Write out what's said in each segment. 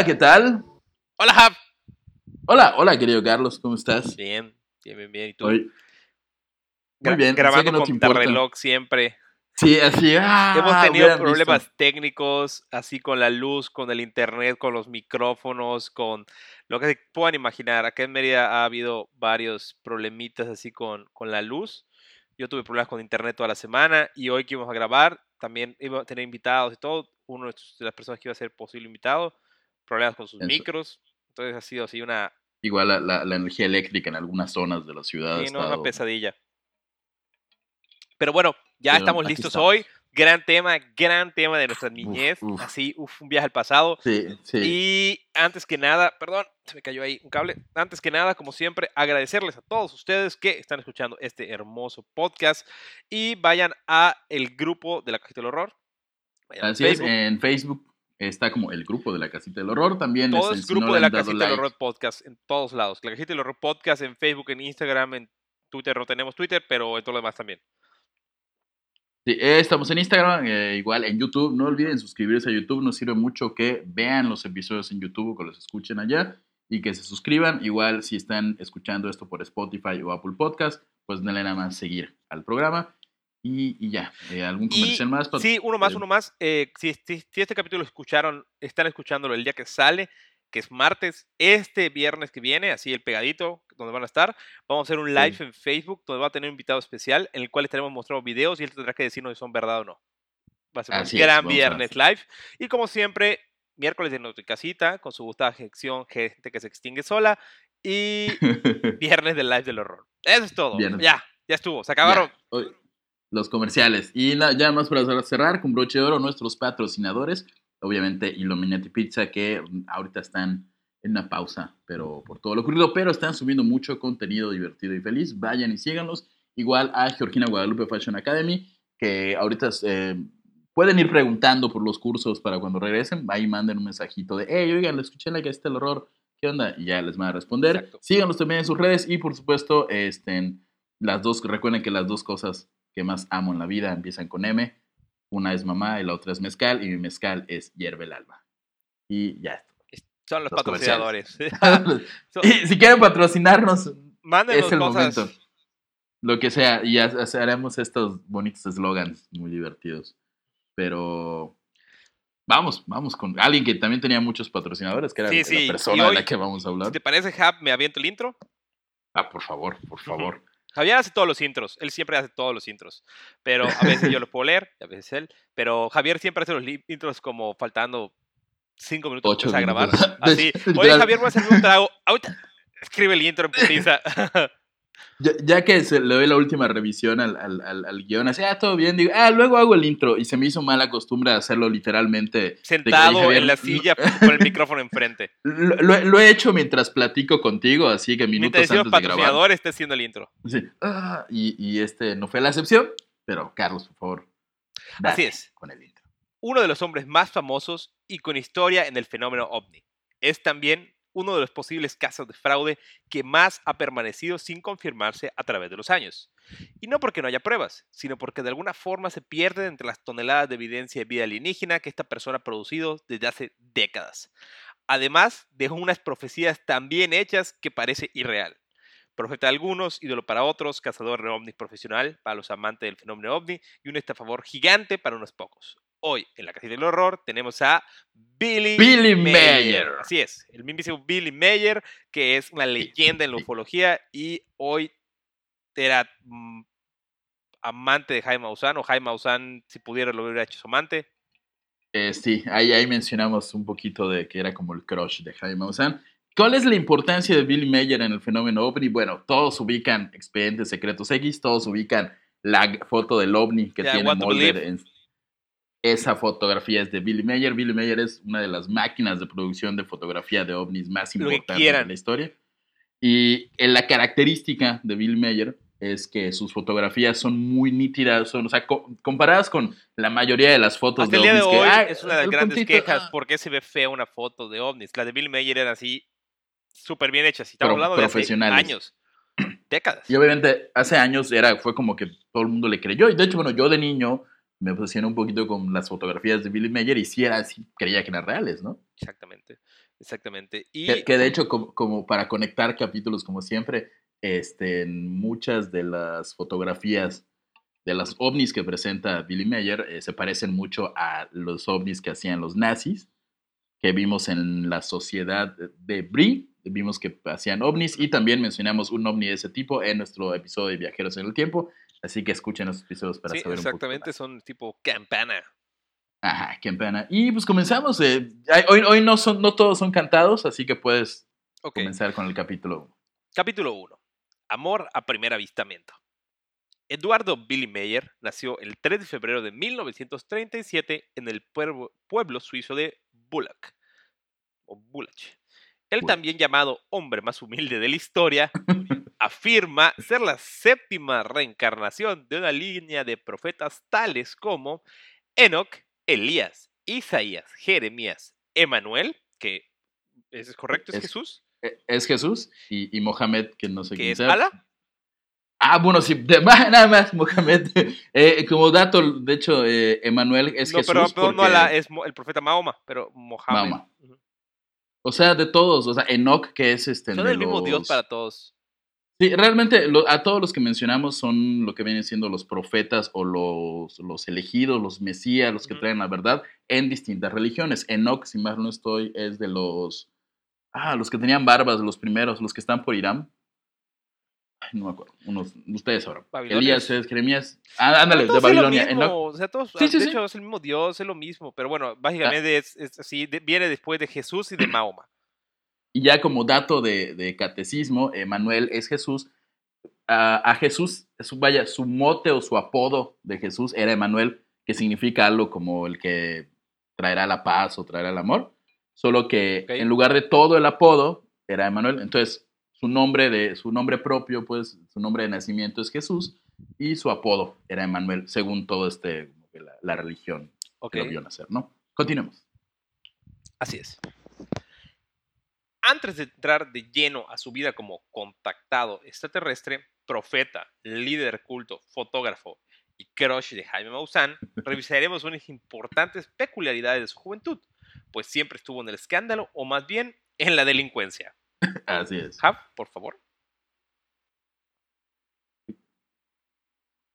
Hola, ¿qué tal? Hola, Jav. Hola, hola, querido Carlos, ¿cómo estás? Bien, bien, bien, bien. ¿Y tú? Hoy- Muy bien, Grabando no con reloj siempre. Sí, así. ah, Hemos tenido problemas visto. técnicos, así con la luz, con el internet, con los micrófonos, con lo que se puedan imaginar. Acá en Mérida ha habido varios problemitas así con, con la luz. Yo tuve problemas con internet toda la semana y hoy que íbamos a grabar, también iba a tener invitados y todo. Uno de las personas que iba a ser posible invitado, problemas con sus Eso. micros. Entonces ha sido así una, Igual la, la- la energía eléctrica en algunas zonas de la ciudad ha Sí, no, una estado- pesadilla. Pero bueno, ya Pero estamos listos estamos. hoy. Gran tema, gran tema de nuestra niñez. uf. Así, uf, un viaje al pasado. Sí, sí. Y antes que nada, perdón, se me cayó ahí un cable. Antes que nada, como siempre, agradecerles a todos ustedes que están escuchando este hermoso podcast y vayan a el grupo de la Cajita del Horror. Vayan Así es, Facebook. en Facebook está como el grupo de la casita del horror. También Todo es si no grupo le de la Casita like, del Horror Podcast en todos lados. La Cajita del Horror Podcast en Facebook, en Instagram, en Twitter. No tenemos Twitter, pero en todo lo demás también. Sí, eh, estamos en Instagram, eh, igual en YouTube. No olviden suscribirse a YouTube. Nos sirve mucho que vean los episodios en YouTube o que los escuchen allá y que se suscriban. Igual si están escuchando esto por Spotify o Apple Podcast, pues denle nada más seguir al programa. Y, y ya, eh, ¿algún Y- comercial más? Pat? Sí, uno más, Eh, uno más. Eh, si, si- si este capítulo lo escucharon, están escuchándolo el día que sale, que es martes, este viernes que viene, así el pegadito, donde van a estar, vamos a hacer un live en Facebook donde va a tener un invitado especial en el cual estaremos mostrando videos y él tendrá que decirnos si son verdad o no. Va a ser un Así es, gran a- viernes live. Y como siempre, miércoles de Nuestra Casita, con su gustada sección Gente que se extingue sola. Y viernes del live del horror. Eso es todo. Viernes. Ya, ya estuvo. Se acabaron. Ya, hoy- los comerciales. Y na- ya más para cerrar con broche de oro, nuestros patrocinadores. Obviamente Illuminati Pizza, que ahorita están en una pausa, pero por todo lo ocurrido, pero están subiendo mucho contenido divertido y feliz. Vayan y síganlos. Igual a Georgina Guadalupe Fashion Academy, que ahorita eh, pueden ir preguntando por los cursos para cuando regresen. Ahí manden un mensajito de, hey, oigan, le escuché en la que está el horror. ¿Qué onda? Y ya les van a responder. Exacto. Síganos también en sus redes y por supuesto, este, las dos, recuerden que las dos cosas que más amo en la vida empiezan con M. Una es mamá y la otra es mezcal y mi mezcal es hierve el alma. Y ya. Son los, Los patrocinadores. So- Y si quieren patrocinarnos, Mándenos es el cosas. momento. Lo que sea, y ha- ha- haremos estos bonitos eslogans muy divertidos. Pero vamos, vamos con alguien que también tenía muchos patrocinadores, que era Sí, la sí, y persona de la que vamos a Si hablar. te parece, Jab, me aviento el intro. Ah, por favor, por favor. Javier hace todos los intros. Él siempre hace todos los intros. Pero a veces yo los puedo leer, a veces él. Pero Javier siempre hace los intros como faltando cinco minutos Ocho para grabar. Así. Oye. Javier, voy a hacer un trago. Ahorita escribe el intro en putiza. Ya, ya que se le doy la última revisión al, al, al, al guion, así, ah, todo bien, digo, ah, luego hago el intro. Y se me hizo mala costumbre hacerlo literalmente. Sentado Javier, en la silla con el micrófono enfrente. Lo, lo- lo he hecho mientras platico contigo, así que minutos Mientras antes de grabar. está haciendo el intro. Sí, ah, y, y este no fue la excepción, pero Carlos, por favor. Así es. Con el intro. uno de los hombres más famosos y con historia en el fenómeno ovni. Es también uno de los posibles casos de fraude que más ha permanecido sin confirmarse a través de los años. Y no porque no haya pruebas, sino porque de alguna forma se pierden entre las toneladas de evidencia de vida alienígena que esta persona ha producido desde hace décadas. Además, dejó unas profecías tan bien hechas que parece irreal. Profeta de algunos, ídolo para otros, cazador de ovnis profesional para los amantes del fenómeno ovni y un estafador gigante para unos pocos. Hoy, en la casita del horror, tenemos a Billy, Billy Mayer. Así es, el mismísimo Billy Mayer, que es una leyenda en la ufología y hoy era mm, amante de Jaime Maussan, o Jaime Maussan, si pudiera, lo hubiera hecho su amante. Eh, sí, ahí, ahí mencionamos un poquito de que era como el crush de Jaime Maussan. ¿Cuál es la importancia de Billy Mayer en el fenómeno ovni? Bueno, todos ubican Expedientes Secretos X, todos ubican la foto del ovni que Yeah, tiene Mulder. En- esa fotografía es de Billy Mayer. Billy Mayer es una de las máquinas de producción de fotografía de ovnis más importantes de la historia. Y en la característica de Billy Mayer es que sus fotografías son muy nítidas, son, o sea, co- comparadas con la mayoría de las fotos Hasta de el día de ovnis que, hoy "Ah, es una de las grandes puntito, quejas. ah". ¿Por qué se ve fea una foto de ovnis? Las de Billy Mayer eran así, súper bien hechas. Y estamos Pro- hablando de años, décadas. Y obviamente hace años era, fue como que todo el mundo le creyó. Y de hecho, bueno, yo de niño me obsesioné un poquito con las fotografías de Billy Mayer y sí era así, creía que eran reales, ¿no? Exactamente. Exactamente. Y Que, que de hecho, como, como para conectar capítulos, como siempre, este, muchas de las fotografías de las ovnis que presenta Billy Mayer eh, se parecen mucho a los ovnis que hacían los nazis, que vimos en la sociedad de Brie, vimos que hacían ovnis y también mencionamos un ovni de ese tipo en nuestro episodio de Viajeros en el Tiempo, así que escuchen los episodios para sí, saber un poco exactamente, son tipo campana. Ajá, pena. Y pues comenzamos. eh, hoy hoy no, son, no todos son cantados, así que puedes Ok. comenzar con el capítulo uno. Capítulo 1. Amor a primer avistamiento. Eduardo Billy Meyer nació el 3 de febrero de 1937 en el pueblo, pueblo suizo de Bullock. O Bullock. El Bullock. también llamado hombre más humilde de la historia afirma ser la séptima reencarnación de una línea de profetas tales como Enoch, Elías, Isaías, Jeremías, Emanuel, que es correcto, es, Es- Jesús, Eh, Es Jesús y, y Mohamed, que no sé quién es. Ala. Ah, bueno, sí, de- nada más, Mohamed. Eh, como dato, de hecho, eh, Emanuel es no, Jesús. pero, pero no porque- Alá, es el profeta Mahoma, pero. Mahoma. Ujú. O sea, de todos. O sea, Enoch, que es este. Son el mismo Dios para todos. Sí, realmente lo- a todos los que mencionamos son lo que vienen siendo los profetas o los, los elegidos, los mesías, los que traen la verdad en distintas religiones. Enoch, si mal no estoy, es de los... Ah, los que tenían barbas, los primeros, los que están por Irán. Ay, no me acuerdo. Unos, ustedes sabrán. Elías es Jeremías. Ah, ándale, de Babilonia. mismo, o sea, todos, Sí, sí, de sí. hecho, es el mismo Dios, es lo mismo. Pero bueno, básicamente es, es así, de- viene después de Jesús y de Mahoma. Y ya como dato de, de catecismo, Emanuel es Jesús. A, a Jesús, su, vaya, su mote o su apodo de Jesús era Emanuel, que significa algo como el que traerá la paz o traerá el amor. Solo que en lugar de todo el apodo, era Emanuel. Entonces, su nombre, de, su nombre propio, pues, su nombre de nacimiento es Jesús y su apodo era Emanuel, según todo este, la, la religión Ok, que lo vio nacer, ¿no? Continuemos. así es. Antes de entrar de lleno a su vida como contactado extraterrestre, profeta, líder culto, fotógrafo y crush de Jaime Maussan, revisaremos unas importantes peculiaridades de su juventud, pues siempre estuvo en el escándalo o más bien en la delincuencia. Así es. Jav, por favor.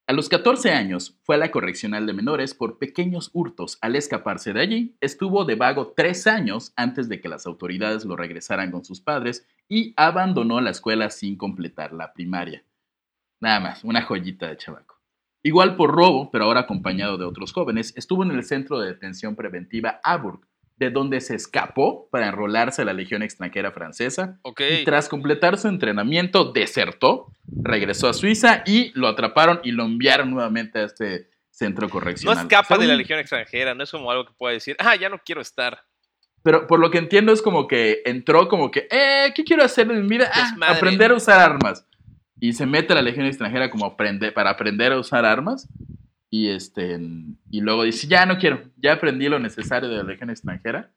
A los 14 años fue a la correccional de menores por pequeños hurtos. Al escaparse de allí, estuvo de vago tres años antes de que las autoridades lo regresaran con sus padres y abandonó la escuela sin completar la primaria. Nada más, una joyita de chavaco. Igual por robo, pero ahora acompañado de otros jóvenes, estuvo en el centro de detención preventiva Aburg, de donde se escapó para enrolarse a la Legión extranjera francesa Ok. y tras completar su entrenamiento, desertó, regresó a Suiza y lo atraparon y lo enviaron nuevamente a este centro No correccional. escapa de la legión extranjera, no es como algo que pueda decir, ah, ya no quiero estar. Pero por lo que entiendo es como que entró como que, eh, ¿qué quiero hacer en mi vida? Ah, aprender a usar armas. Y se mete a la legión extranjera como aprender, para aprender a usar armas. Y, este, y luego dice, ya no quiero, ya aprendí lo necesario de la legión extranjera,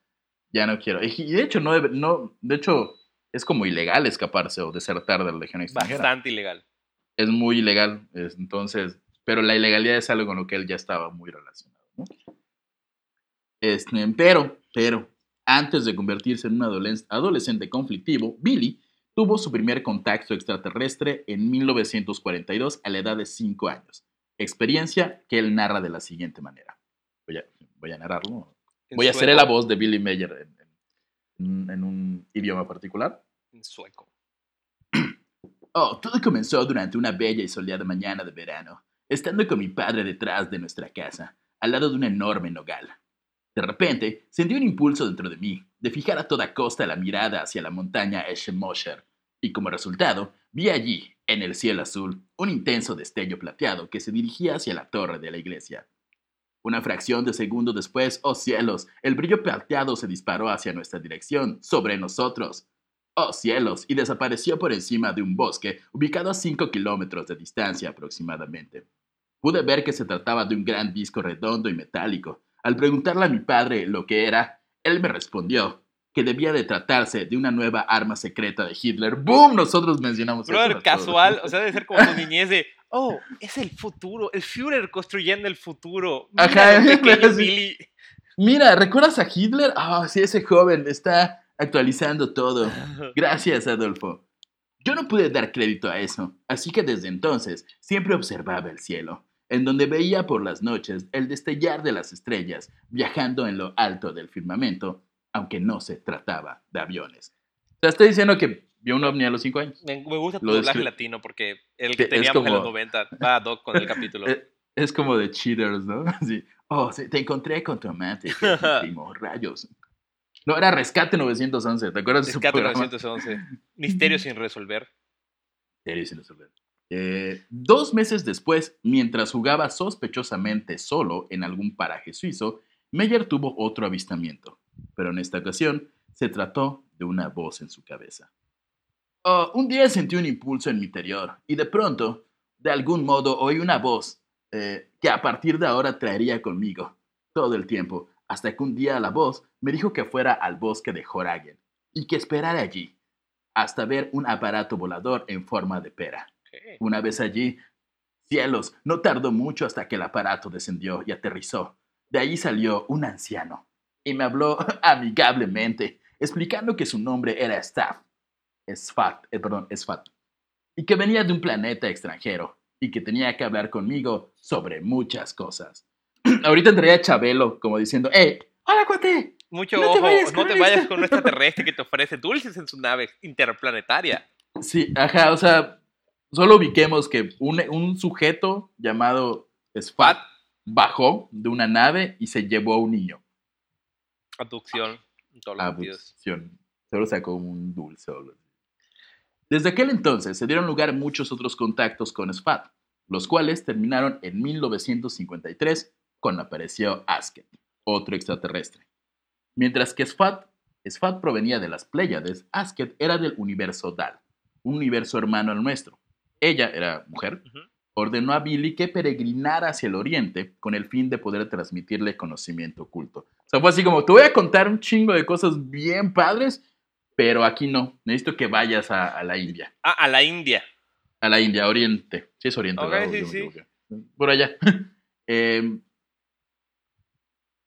ya no quiero. Y de hecho, no, debe- no, de hecho, es como ilegal escaparse o desertar de la legión extranjera. Bastante ilegal. es muy ilegal. es- entonces, pero la ilegalidad es algo con lo que él ya estaba muy relacionado. ¿no? Este, pero, pero, antes de convertirse en un adoles- adolescente conflictivo, Billy tuvo su primer contacto extraterrestre en 1942 a la edad de 5 años. Experiencia que él narra de la siguiente manera. Voy a, voy a narrarlo. Voy a hacer la voz de Billy Mayer en- en- en un idioma particular. En sueco. Oh, todo comenzó durante una bella y soleada mañana de verano, estando con mi padre detrás de nuestra casa, al lado de un enorme nogal. De repente, sentí un impulso dentro de mí, de fijar a toda costa la mirada hacia la montaña Eschemosher, y como resultado, vi allí, en el cielo azul, un intenso destello plateado que se dirigía hacia la torre de la iglesia. Una fracción de segundo después, oh cielos, el brillo plateado se disparó hacia nuestra dirección, sobre nosotros. ¡Oh cielos! y desapareció por encima de un bosque ubicado a 5 kilómetros de distancia aproximadamente. Pude ver que se trataba de un gran disco redondo y metálico. Al preguntarle a mi padre lo que era, él me respondió que debía de tratarse de una nueva arma secreta de Hitler. ¡Boom! Nosotros mencionamos Brother, eso. casual, o sea, debe ser como tu niñez de, oh, es el futuro, el Führer construyendo el futuro. Mira Ajá, pequeño. Billy. Mira, ¿recuerdas a Hitler? Ah, sí, ese joven está actualizando todo. Gracias, Adolfo. Yo no pude dar crédito a eso, así que desde entonces siempre observaba el cielo, en donde veía por las noches el destellar de las estrellas viajando en lo alto del firmamento, aunque no se trataba de aviones. O sea, estoy diciendo que vio un ovni a los cinco años. Me, me gusta tu Lo doblaje latino porque el que Es teníamos en los como- 90 va ad hoc con el capítulo. Eh, Es como de cheaters, ¿no? Así, oh, sí, te encontré con tu amante, que es primo, rayos. No, era Rescate 911, ¿te acuerdas de Rescate programa? 911. Misterio sin resolver. Serio, sin resolver. Eh, dos meses después, mientras jugaba sospechosamente solo en algún paraje suizo, Meyer tuvo otro avistamiento, pero en esta ocasión se trató de una voz en su cabeza. Oh, un día sentí un impulso en mi interior y de pronto, de algún modo, oí una voz eh, que a partir de ahora traería conmigo todo el tiempo, hasta que un día la voz me dijo que fuera al bosque de Joragen y que esperara allí hasta ver un aparato volador en forma de pera. Una vez allí, cielos, no tardó mucho hasta que el aparato descendió y aterrizó. De allí salió un anciano y me habló amigablemente, explicando que su nombre era Staff, Sfat, eh, perdón, Sfat, y que venía de un planeta extranjero y que tenía que hablar conmigo sobre muchas cosas. Ahorita entraría a Chabelo como diciendo, ¡Eh! ¡Hola, cuate! Mucho No te ojo, vayas no te vayas con un extraterrestre que te ofrece dulces en su nave interplanetaria. Sí, ajá, o sea, solo ubiquemos que un, un sujeto llamado Sfat bajó de una nave y se llevó a un niño. Abducción. Todos. Abducción. Solo sacó un dulce. Desde aquel entonces se dieron lugar muchos otros contactos con Sfat, los cuales terminaron en 1953 cuando apareció Asket, otro extraterrestre. Mientras que Sfat, Sfat provenía de las Pléyades, Asket era del universo Dal, un universo hermano al nuestro. Ella era mujer. Ordenó a Billy que peregrinara hacia el oriente con el fin de poder transmitirle conocimiento oculto. O sea, fue así como, te voy a contar un chingo de cosas bien padres, pero aquí no. Necesito que vayas a, a la India. Ah, a la India. A la India, Oriente. Sí, es Oriente. Ok, ¿verdad? sí, sí. Por allá. Eh,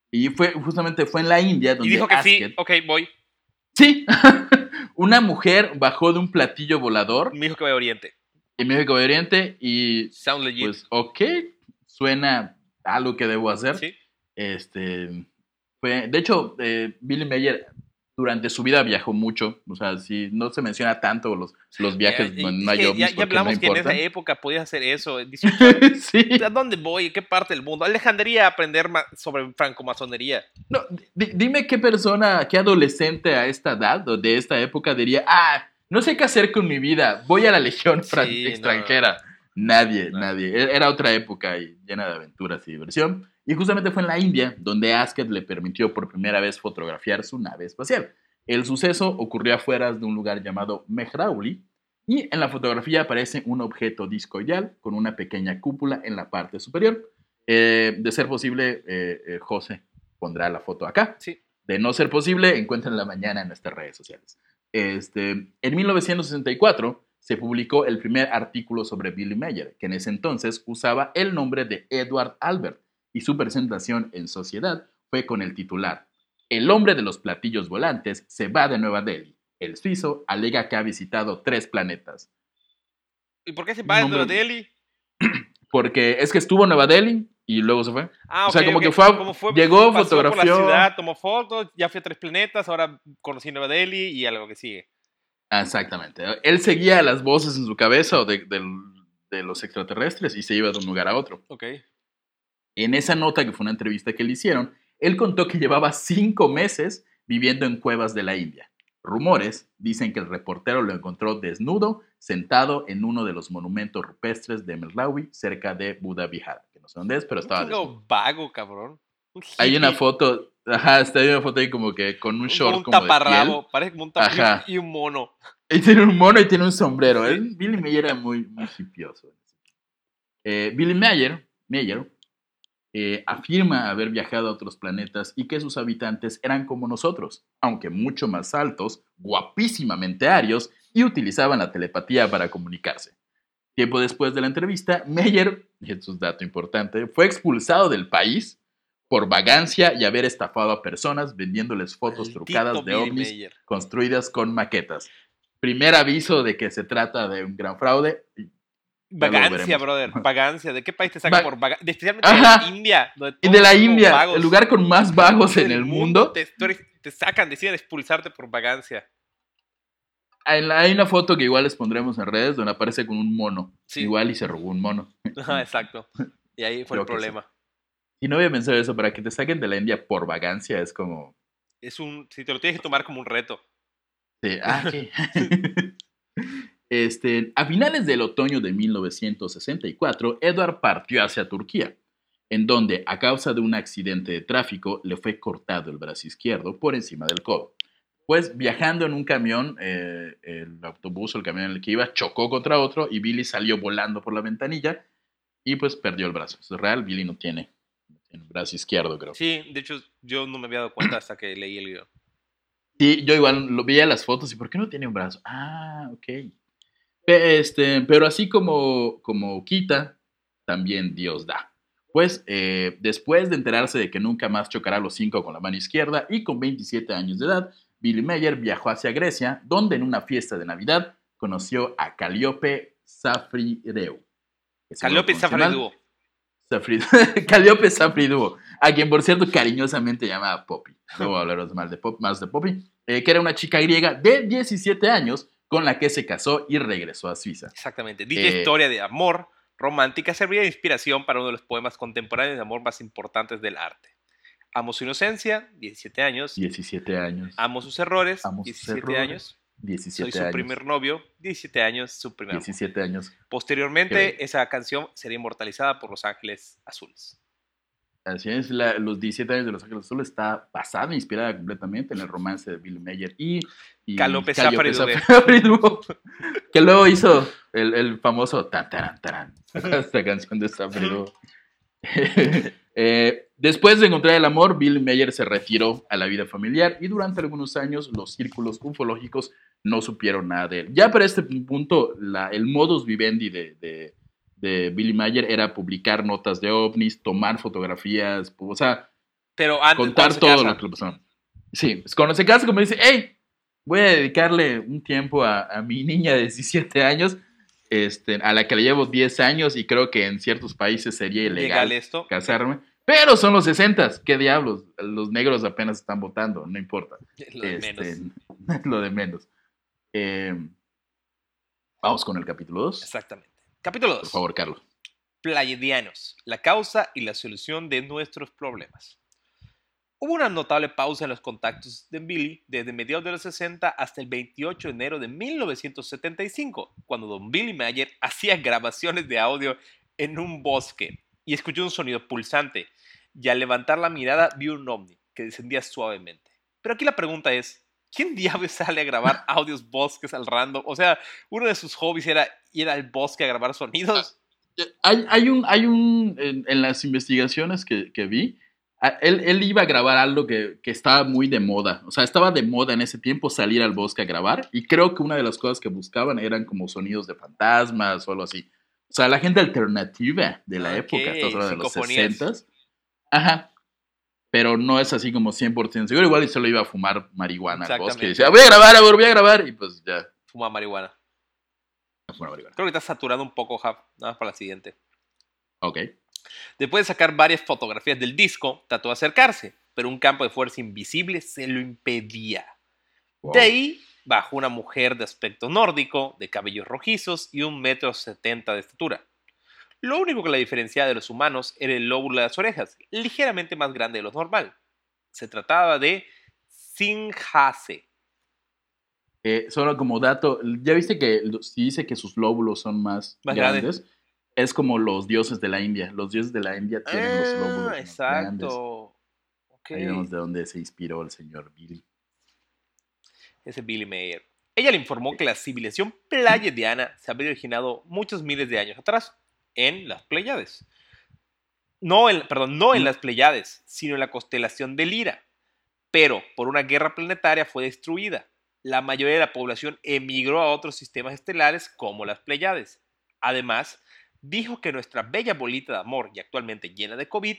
y fue, justamente fue en la India donde Y dijo que sí. Ok, voy. Sí. Una mujer bajó de un platillo volador Me dijo que voy a Oriente. En México de Oriente y Sound legit. pues, ok, suena algo que debo hacer. sí. Este, fue, de hecho, eh, Billy Mayer durante su vida viajó mucho. O sea, si no se menciona tanto los, los viajes, Ya- no, es no hay ya, ya porque no hablamos que en esa época podías hacer eso. en 18 años. sí. ¿A dónde voy? ¿Qué parte del mundo? Alejandría a aprender sobre francomasonería. No, di- dime qué persona, qué adolescente a esta edad o de esta época diría, ah, no sé qué hacer con mi vida, voy a la legión Sí, no. extranjera. Nadie, No. nadie. E- Era otra época y llena de aventuras y diversión. Y justamente fue en la India donde Asket le permitió por primera vez fotografiar su nave espacial. El suceso ocurrió afuera de un lugar llamado Mehrauli y en la fotografía aparece un objeto discoidal con una pequeña cúpula en la parte superior. Eh, de ser posible, eh, eh, José pondrá la foto acá. Sí. De no ser posible, encuéntrenla mañana en nuestras redes sociales. Este, en 1964 se publicó el primer artículo sobre Billy Mayer, que en ese entonces usaba el nombre de Edward Albert, y su presentación en Sociedad fue con el titular El hombre de los platillos volantes se va de Nueva Delhi. El suizo alega que ha visitado tres planetas. ¿Y por qué se va de Nueva Delhi? Porque es que estuvo en Nueva Delhi y luego se fue. Ah, O sea, ok, como ok. que fue a- fue- llegó, pasó por fotografió. la ciudad, tomó fotos, ya fui a tres planetas, ahora conocí Nueva Delhi y algo que sigue. Exactamente. Él seguía las voces en su cabeza o de, del- de los extraterrestres y se iba de un lugar a otro. Ok. En esa nota, que fue una entrevista que le hicieron, él contó que llevaba cinco meses viviendo en cuevas de la India. Rumores dicen que el reportero lo encontró desnudo, sentado en uno de los monumentos rupestres de Melawi, cerca de Buda. Que no sé dónde es, pero Un estaba desnudo. vago, cabrón. Un Hay una foto, ajá, está ahí una foto ahí como que con un un- short un como de piel. taparrabo, parece como un taparrabo y un mono. Y tiene un mono y tiene un sombrero. ¿eh? Billy Mayer era muy, muy hipioso. Eh, Billy Mayer, Mayer eh, afirma haber viajado a otros planetas y que sus habitantes eran como nosotros, aunque mucho más altos, guapísimamente arios y utilizaban la telepatía para comunicarse. Tiempo después de la entrevista, Meyer, y esto es dato importante, fue expulsado del país por vagancia y haber estafado a personas vendiéndoles fotos Maldito trucadas de ovnis construidas con maquetas. Primer aviso de que se trata de un gran fraude. Vagancia, brother. Vagancia. ¿De qué país te sacan Va- por vagancia? Especialmente Ajá. de la India. Y de la India, el lugar con más vagos en el mundo. Te, sacan, deciden expulsarte por vagancia. Hay una foto que igual les pondremos en redes donde aparece con un mono. Sí. Igual y se robó un mono. Ajá, exacto. Y ahí fue Creo el sí. problema. Y no había pensado eso, para que te saquen de la India por vagancia es como... Es un, si te lo tienes que tomar como un reto. Sí, ah, ¿qué? este, a finales del otoño de 1964, Edward partió hacia Turquía, en donde, a causa de un accidente de tráfico, le fue cortado el brazo izquierdo por encima del codo. Pues viajando en un camión, eh, el autobús o el camión en el que iba chocó contra otro y Billy salió volando por la ventanilla y pues perdió el brazo. Es real, Billy no tiene, no tiene brazo izquierdo, creo. Sí, de hecho, yo no me había dado cuenta hasta que leí el video. Sí, yo igual lo veía las fotos y ¿por qué no tiene un brazo? Ah, ok. Pe- Este, pero así como, como quita, también Dios da. Pues eh, después de enterarse de que nunca más chocará los cinco con la mano izquierda y con 27 años de edad, Billy Mayer viajó hacia Grecia, donde en una fiesta de Navidad conoció a Calíope Safrideu. Calliope lo pronuncié mal. Safriduo. Safrid- Calliope Safriduo, a quien por cierto cariñosamente llamaba Poppy. Luego hablaremos mal de Pop, más de Poppy, eh, que era una chica griega de 17 años con la que se casó y regresó a Suiza. Exactamente. Dicha Eh, historia de amor romántica serviría de inspiración para uno de los poemas contemporáneos de amor más importantes del arte. Amo su inocencia, 17 años. 17 años. Amo sus errores, Amo sus 17 errores, años. 17 Soy su años. primer novio, 17 años, su primer amor. 17 años. Posteriormente, esa canción sería inmortalizada por Los Ángeles Azules. Así es, la- los 17 años de Los Ángeles Azules está basada, inspirada completamente en el romance de Billy Mayer y, y Safariduo. Safariduo, que luego hizo el, el famoso tan, taran, taran, esta canción de Safariduo. Eh, después de encontrar el amor, Billy Mayer se retiró a la vida familiar y durante algunos años los círculos ufológicos no supieron nada de él. Ya para este punto, la- el modus vivendi de, de- de Billy Mayer era publicar notas de ovnis, tomar fotografías, o sea, Pero antes contar se todo lo que le pasó. Sí, es cuando se casa, como dice, hey, voy a dedicarle un tiempo a, a mi niña de 17 años, este, a la que le llevo 10 años y creo que en ciertos países sería legal ilegal esto. casarme. Pero son los 60, qué diablos, los negros apenas están votando, no importa. Lo de Este, menos. lo de menos. Eh, vamos con el capítulo 2. Exactamente. Capítulo Por 2. favor, Carlos. Pleiadianos, la causa y la solución de nuestros problemas. Hubo una notable pausa en los contactos de Billy desde mediados de los 60 hasta el 28 de enero de 1975, cuando don Billy Mayer hacía grabaciones de audio en un bosque y escuchó un sonido pulsante y al levantar la mirada vio un ovni que descendía suavemente. Pero aquí la pregunta es, ¿quién diablos sale a grabar audios bosques al random? O sea, uno de sus hobbies era ir al bosque a grabar sonidos. Eh, Hay, hay un, hay un en, en las investigaciones que, que vi, él, él iba a grabar algo que, que estaba muy de moda. O sea, estaba de moda en ese tiempo salir al bosque a grabar. Y creo que una de las cosas que buscaban eran como sonidos de fantasmas o algo así. O sea, la gente alternativa de la Ok, época, hablando de los psicofonías. 60 Ajá. Pero no es así como 100% seguro. Igual y solo iba a fumar marihuana al bosque. Y decía, voy a grabar, amor, voy a grabar. Y pues ya, Fuma marihuana. no fumar marihuana. Creo que está saturado un poco, Jav. Nada más para la siguiente. Ok. Después de sacar varias fotografías del disco, trató de acercarse, pero un campo de fuerza invisible se lo impedía. Wow. De ahí bajó una mujer de aspecto nórdico, de cabellos rojizos y un metro setenta de estatura. Lo único que la diferenciaba de los humanos era el lóbulo de las orejas, ligeramente más grande de lo normal. Se trataba de Sinjase. Eh, solo como dato, ya viste que si dice que sus lóbulos son más, Más grandes, es como los dioses de la India. Los dioses de la India tienen los lóbulos Ah, más grandes. exacto. Ok. Ahí vemos de dónde se inspiró el señor Billy. Ese Billy Mayer. Ella le informó que la civilización pleiadiana se había originado muchos miles de años atrás, en las Pleiades. No en, perdón, no en las Pleiades, sino en la constelación de Lira. Pero por una guerra planetaria fue destruida. La mayoría de la población emigró a otros sistemas estelares como las Pleiades. Además, dijo que nuestra bella bolita de amor y actualmente llena de COVID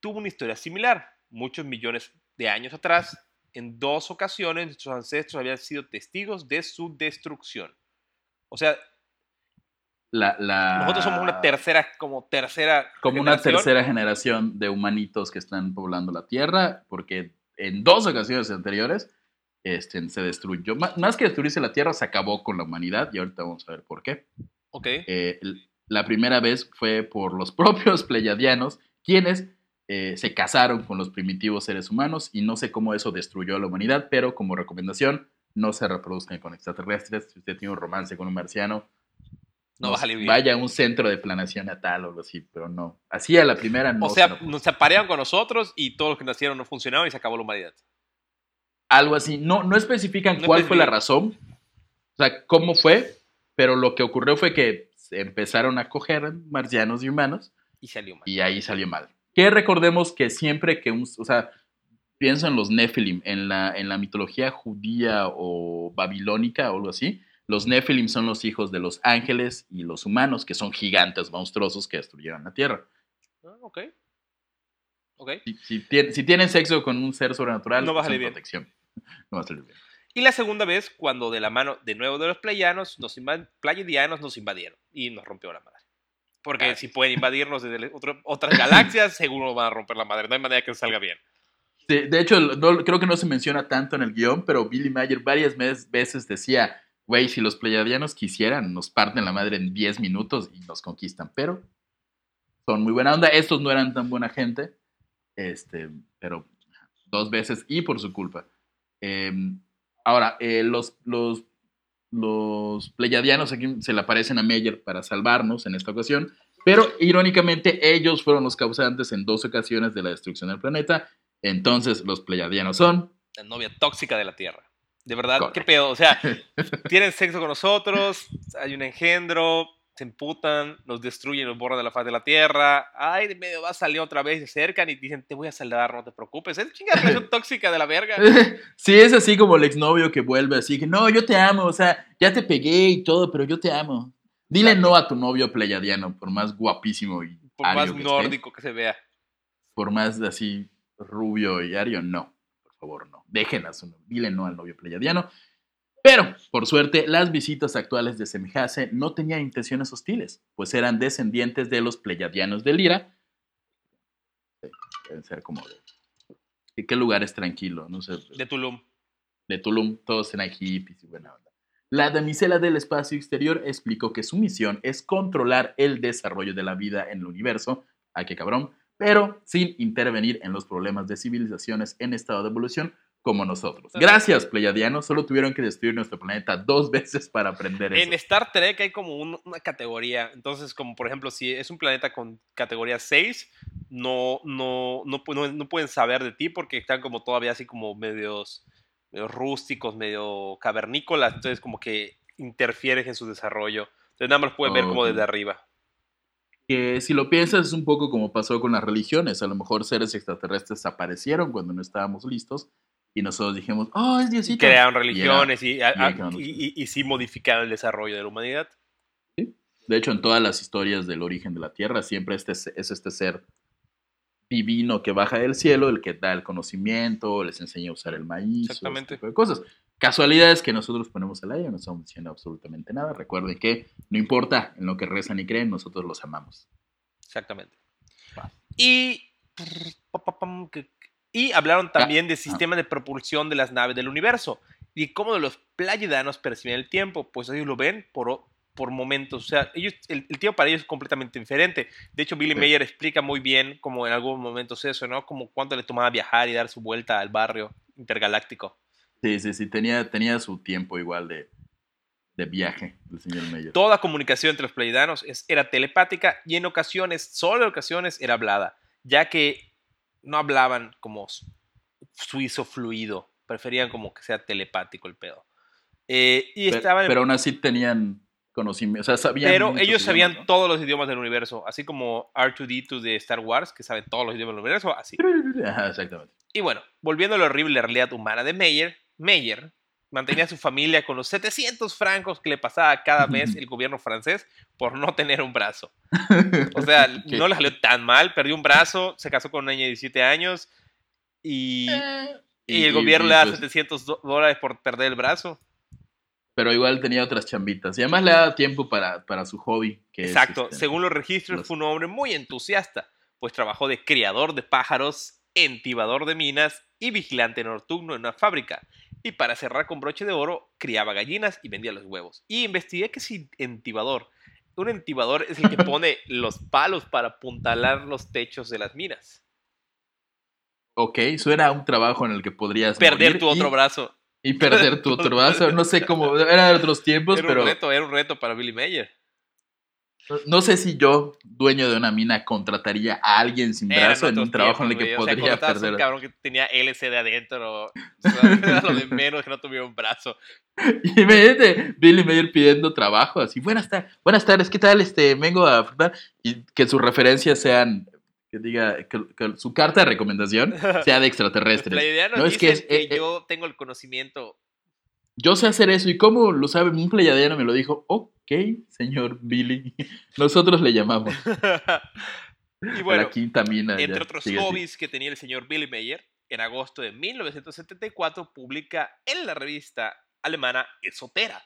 tuvo una historia similar. Muchos millones de años atrás, en dos ocasiones, nuestros ancestros habían sido testigos de su destrucción. O sea, La, la- nosotros somos una tercera, como tercera. Como una generación. tercera generación de humanitos que están poblando la Tierra, porque en dos ocasiones anteriores este, se destruyó. Má- Más que destruirse la Tierra, se acabó con la humanidad y ahorita vamos a ver por qué. Ok. Eh, la primera vez fue por los propios pleyadianos, quienes eh, se casaron con los primitivos seres humanos y no sé cómo eso destruyó a la humanidad, pero como recomendación, no se reproduzcan con extraterrestres. Si usted tiene un romance con un marciano, No va a salir bien. vaya a un centro de planación natal o algo así, pero no. Así a la primera no. o se sea, reproduce. nos aparearon con nosotros y todos los que nacieron no funcionaron y se acabó la humanidad. algo así. No, no especifican No cuál fue la razón, o sea, cómo fue, pero lo que ocurrió fue que se empezaron a coger marcianos y humanos Y salió mal. y ahí salió mal. Que recordemos que siempre que un, o sea, pienso en los Nephilim, en la, en la mitología judía o babilónica o algo así, los Nephilim son los hijos de los ángeles y los humanos, que son gigantes monstruosos que destruyeron la tierra. Ah, ok. Ok. Si, si tien- si tienen sexo con un ser sobrenatural, No va a sin salir bien. protección. No va a salir bien. Y la segunda vez, cuando de la mano de nuevo de los playanos, nos invadieron y nos rompió la madre. Porque Ah, si pueden invadirnos desde otro- otras galaxias, seguro van a romper la madre. No hay manera que salga bien. Sí, de hecho, no- creo que no se menciona tanto en el guion, pero Billy Mayer varias veces decía, güey, si los pleyadianos quisieran, nos parten la madre en 10 minutos y nos conquistan, pero son muy buena onda. Estos no eran tan buena gente, este, pero dos veces y por su culpa. Eh, ahora, eh, los, los, los pleyadianos aquí se le aparecen a Meyer para salvarnos en esta ocasión, pero irónicamente ellos fueron los causantes en dos ocasiones de la destrucción del planeta. Entonces los pleyadianos son La novia tóxica de la Tierra. De verdad, qué pedo. O sea, tienen sexo con nosotros, hay un engendro, se emputan, nos destruyen, nos borran de la faz de la Tierra. Ay, de medio va a salir otra vez, se acercan y dicen, te voy a salvar, no te preocupes. Es chingada relación tóxica de la verga. Sí, es así como el exnovio que vuelve así que no, yo te amo, o sea, ya te pegué y todo, pero yo te amo. Dile no a tu novio pleyadiano, por más guapísimo y Por más que esté, nórdico que se vea. por más así rubio y ario, no, favor, no. Dejen a su novio, dile no al novio pleyadiano. Pero, por suerte, las visitas actuales de Semijase no tenían intenciones hostiles, pues eran descendientes de los pleyadianos de Lira. Sí, Deben ser como de... ¿de ¿Qué lugar es tranquilo? No sé. De Tulum. de Tulum, todos eran hippies y buena onda. La damisela del espacio exterior explicó que su misión es controlar el desarrollo de la vida en el universo, a qué cabrón, pero sin intervenir en los problemas de civilizaciones en estado de evolución como nosotros. Gracias, pleyadianos, solo tuvieron que destruir nuestro planeta dos veces para aprender eso. En Star Trek hay como un- una categoría. Entonces, como por ejemplo, si es un planeta con categoría 6, no, no, no, no- no pueden saber de ti porque están como todavía así como medios, medio rústicos, medio cavernícolas. Entonces, como que interfieres en su desarrollo. Entonces, nada más pueden ver como Ok. desde arriba. Que si lo piensas es un poco como pasó con las religiones. A lo mejor seres extraterrestres aparecieron cuando no estábamos listos y nosotros dijimos, oh, es Diosito. crearon religiones y, y a- crearon- y- y- y sí modificaron el desarrollo de la humanidad. De hecho, en todas las historias del origen de la Tierra, siempre este es es este ser divino que baja del cielo, el que da el conocimiento, les enseña a usar el maíz, ese Exactamente. tipo de cosas. Casualidades que nosotros ponemos al aire, no estamos diciendo absolutamente nada. Recuerden que no importa en lo que rezan y creen, nosotros los amamos. Exactamente. Va. Y, y hablaron también Ah. del sistema de propulsión de las naves del universo y cómo los playidanos perciben el tiempo, pues ellos lo ven por, por momentos. O sea, ellos, el, el tiempo para ellos es completamente diferente. De hecho, Billy Sí. Mayer explica muy bien como en algunos momentos eso, ¿no? Como cuánto le tomaba viajar y dar su vuelta al barrio intergaláctico. Sí, sí, sí, tenía, tenía su tiempo igual de, de viaje, el señor Meyer. Toda comunicación entre los pleidanos era telepática y en ocasiones, solo en ocasiones, era hablada, ya que no hablaban como su- suizo fluido, preferían como que sea telepático el pedo. Eh, y Pero, estaban, pero aún así tenían conocimiento, o sea, sabían pero ellos sabían todos los idiomas del universo, así como R2D2 de Star Wars, que sabe todos los idiomas del universo, así. exactamente. Y bueno, volviendo a la horrible realidad humana de Meyer, Meyer mantenía a su familia con los 700 francos que le pasaba cada mes el gobierno francés por no tener un brazo. O sea, no le salió tan mal, perdió un brazo, se casó con una niña de 17 años y, Eh, y el gobierno le da pues, 700 do- dólares por perder el brazo. Pero igual tenía otras chambitas. Y además le daba tiempo para, para su hobby. Que es, Exacto, este, según los registros los- fue un hombre muy entusiasta, pues trabajó de criador de pájaros, entibador de minas y vigilante nocturno en una fábrica. Y para cerrar con broche de oro, criaba gallinas y vendía los huevos. Y investigué que si entibador, un entibador es el que pone los palos para apuntalar los techos de las minas. Ok, suena a un trabajo en el que podrías Perder tu otro y, brazo. y perder tu otro brazo. No sé cómo, eran otros tiempos, Era pero un reto, era un reto para Billy Mayer. No sé si yo, dueño de una mina, contrataría a alguien sin brazo en un trabajo en el que güey. O sea, podría perder. un cabrón que tenía LCD adentro. O sea, lo de menos que no tuviera un brazo. Y imagínate Billy Mayer pidiendo trabajo, así, buenas tardes, buenas tardes, ¿qué tal? Este, vengo a frutar", y que sus referencias sean, que diga, que, que su carta de recomendación sea de extraterrestres. La idea No, es que dice es- que, eh, eh, yo tengo el conocimiento. Yo sé hacer eso, y cómo lo sabe, un pleiadiano me lo dijo, ok, señor Billy, nosotros le llamamos. y bueno, ya, entre otros así. hobbies que tenía el señor Billy Mayer, en agosto de 1974 publica en la revista alemana Esotera.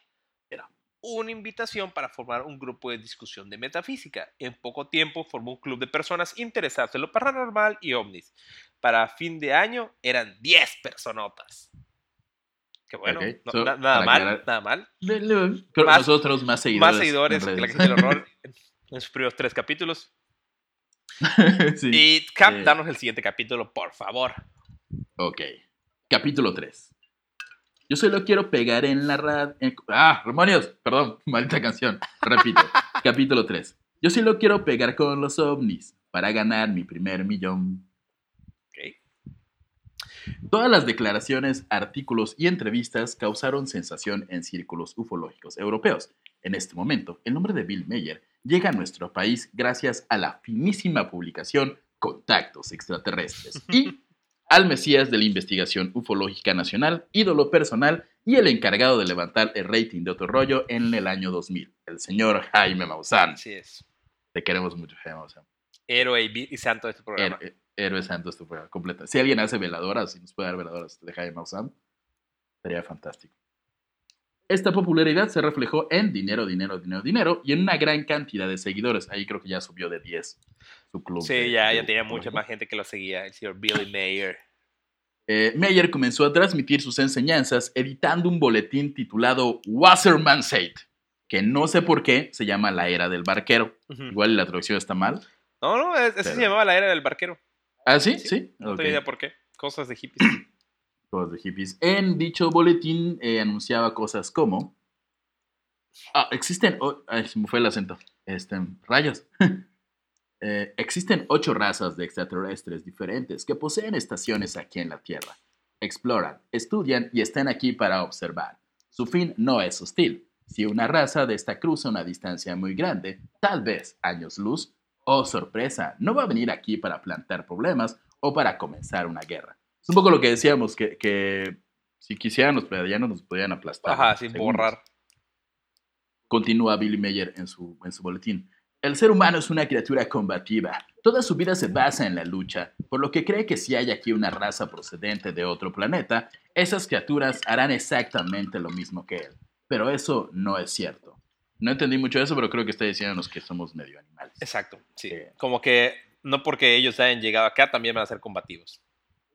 Era una invitación para formar un grupo de discusión de metafísica. En poco tiempo formó un club de personas interesadas en lo paranormal y ovnis. Para fin de año eran 10 personotas. Qué bueno, Ok, no- so, na- nada mal, aclarar- nada mal. Le- le- Pero Más- nosotros más seguidores. Más seguidores en que la. Casa del Horror en, en sus primeros tres capítulos. Sí. Y Cap, Eh. danos el siguiente capítulo, por favor. Ok. Capítulo 3. Yo solo quiero pegar en la radio. Ah, demonios. Perdón, maldita canción. Repito. Capítulo 3. Yo solo quiero pegar con los ovnis para ganar mi primer millón. Todas las declaraciones, artículos y entrevistas causaron sensación en círculos ufológicos europeos. En este momento, el nombre de Bill Meyer llega a nuestro país gracias a la finísima publicación Contactos Extraterrestres y al Mesías de la investigación ufológica nacional, ídolo personal y el encargado de levantar el rating de otro rollo en el año 2000, el señor Jaime Maussan. Así es. Te queremos mucho, Jaime Maussan. Héroe y, santo de este programa. Héroe, héroe santo esto fue completo. Si alguien hace veladoras, si nos puede dar veladoras de Jaime Maussan, sería fantástico. Esta popularidad se reflejó en dinero, dinero, dinero, dinero y en una gran cantidad de seguidores. Ahí creo que ya subió de 10 su club. Sí, de- ya, de ya tenía mucha más gente que lo seguía, el señor Billy Mayer. Eh, Meyer comenzó a transmitir sus enseñanzas editando un boletín titulado Wasserman Said, que no sé por qué se llama La Era del Barquero. Igual la traducción está mal. No, no, es- ese se llamaba la era del barquero. ¿Ah, sí? Sí, Sí. No tengo idea por qué. Cosas de hippies. Cosas de hippies. En dicho boletín eh, anunciaba cosas como... Ah, existen... oh, ay, se me fue el acento. Este, rayos. Eh, existen ocho razas de extraterrestres diferentes que poseen estaciones aquí en la Tierra. Exploran, estudian y están aquí para observar. Su fin no es hostil. Si una raza de esta cruza una distancia muy grande, tal vez años luz, oh sorpresa, no va a venir aquí para plantar problemas o para comenzar una guerra. Es un poco lo que decíamos, que, que si quisieran los pleiadianos nos podían aplastar. Ajá, sin segundos. borrar. Continúa Billy Mayer en su, en su boletín. El ser humano es una criatura combativa. Toda su vida se basa en la lucha, por lo que cree que si hay aquí una raza procedente de otro planeta, esas criaturas harán exactamente lo mismo que él. Pero eso no es cierto. No entendí mucho eso, pero creo que está diciéndonos que somos medio animales. Exacto, sí. Eh. Como que no porque ellos hayan llegado acá, también van a ser combativos.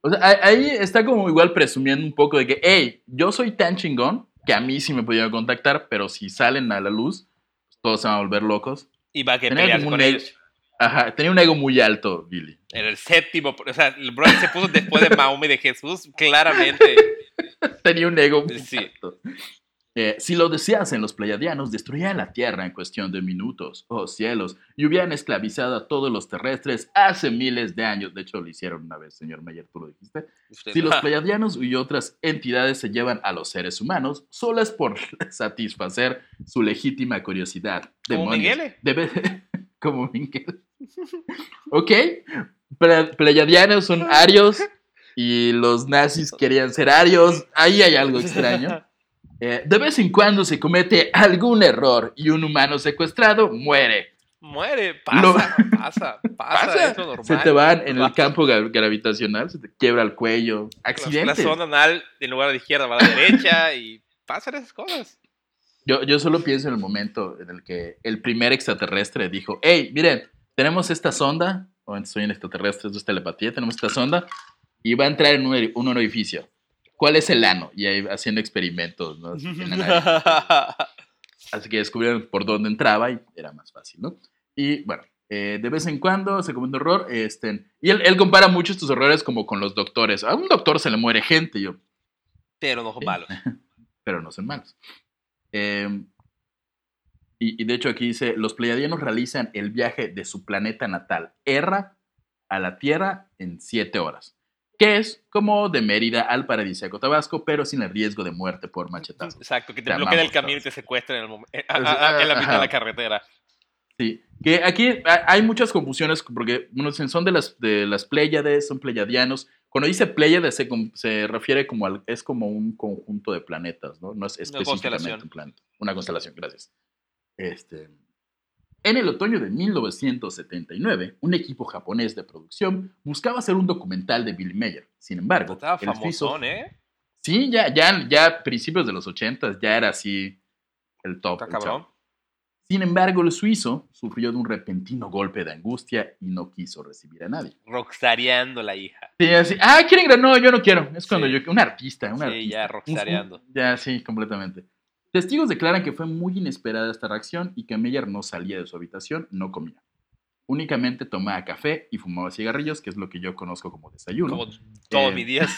O sea, ahí- está como igual presumiendo un poco de que, hey, yo soy tan chingón que a mí sí me pudieron contactar, pero si salen a la luz, pues todos se van a volver locos. Y va a que como con ego- ellos. Ajá, tenía un ego muy alto, Billy. Era el séptimo. O sea, el brother se puso después de Mahoma y de Jesús, claramente. Tenía un ego muy Sí. alto. Eh, si lo deseasen, los pleiadianos destruían la Tierra en cuestión de minutos, oh cielos, y hubieran esclavizado a todos los terrestres hace miles de años. De hecho, lo hicieron una vez, señor Mayer, tú lo dijiste. Usted- Si los pleiadianos y otras entidades se llevan a los seres humanos, solo es por satisfacer su legítima curiosidad. Como Demonios. Miguel. Debe... Como Miguel. ok. Ple- Pleiadianos son arios y los nazis querían ser arios. Ahí hay algo extraño. Eh, de vez en cuando se comete algún error y un humano secuestrado muere. Muere, pasa, Lo- pasa, pasa, Pasa, normal. Se te van en el campo gra- gravitacional, se te quiebra el cuello. La- La Accidentes. zona anal, en lugar de izquierda, va a la derecha y pasan esas cosas. Yo, yo solo pienso en el momento en el que el primer extraterrestre dijo, hey, miren, tenemos esta sonda, o soy un extraterrestre, esto es telepatía, tenemos esta sonda, y va a entrar en un, un orificio. ¿Cuál es el ano? Y ahí haciendo experimentos, ¿no? Así que Así que descubrieron por dónde entraba y era más fácil, ¿no? Y bueno, eh, de vez en cuando se comete un error. Este, y él, él compara mucho estos errores como con los doctores. A un doctor se le muere gente, yo, Pero no son malos. pero no son malos. Eh, y, y de hecho aquí dice, los pleiadianos realizan el viaje de su planeta natal, Erra, a la Tierra en siete horas, que es como de Mérida al paradisíaco Tabasco, pero sin el riesgo de muerte por machetazo. Exacto, que te Te bloquean el camino y te secuestran en, el momen- a- a- a- en la mitad de la carretera. Sí, que aquí ha- hay muchas confusiones porque dicen son de las, de las Pléyades, son pleyadianos. Cuando dice Pléyades se, se refiere como al, es como un conjunto de planetas, ¿no? No es específicamente constelación. un planeta. Una constelación, gracias. Este, en el otoño de 1979, un equipo japonés de producción buscaba hacer un documental de Billy Mayer. Sin embargo, Estaba el suizo- famosón, ¿eh? sí, ya, ya, ya a principios de los 80 ya era así el top. Está cabrón. Sin embargo, el suizo sufrió de un repentino golpe de angustia y no quiso recibir a nadie. Rockstareando la hija. Sí, así, ah, ¿quieren grabar? No, yo no quiero. Es cuando Sí. yo, un artista, un Sí, artista. ya rockstareando. un- Ya, sí, completamente. Testigos declaran que fue muy inesperada esta reacción y que Meyer no salía de su habitación, no comía. Únicamente tomaba café y fumaba cigarrillos, que es lo que yo conozco como desayuno. Como todos Eh, mis días.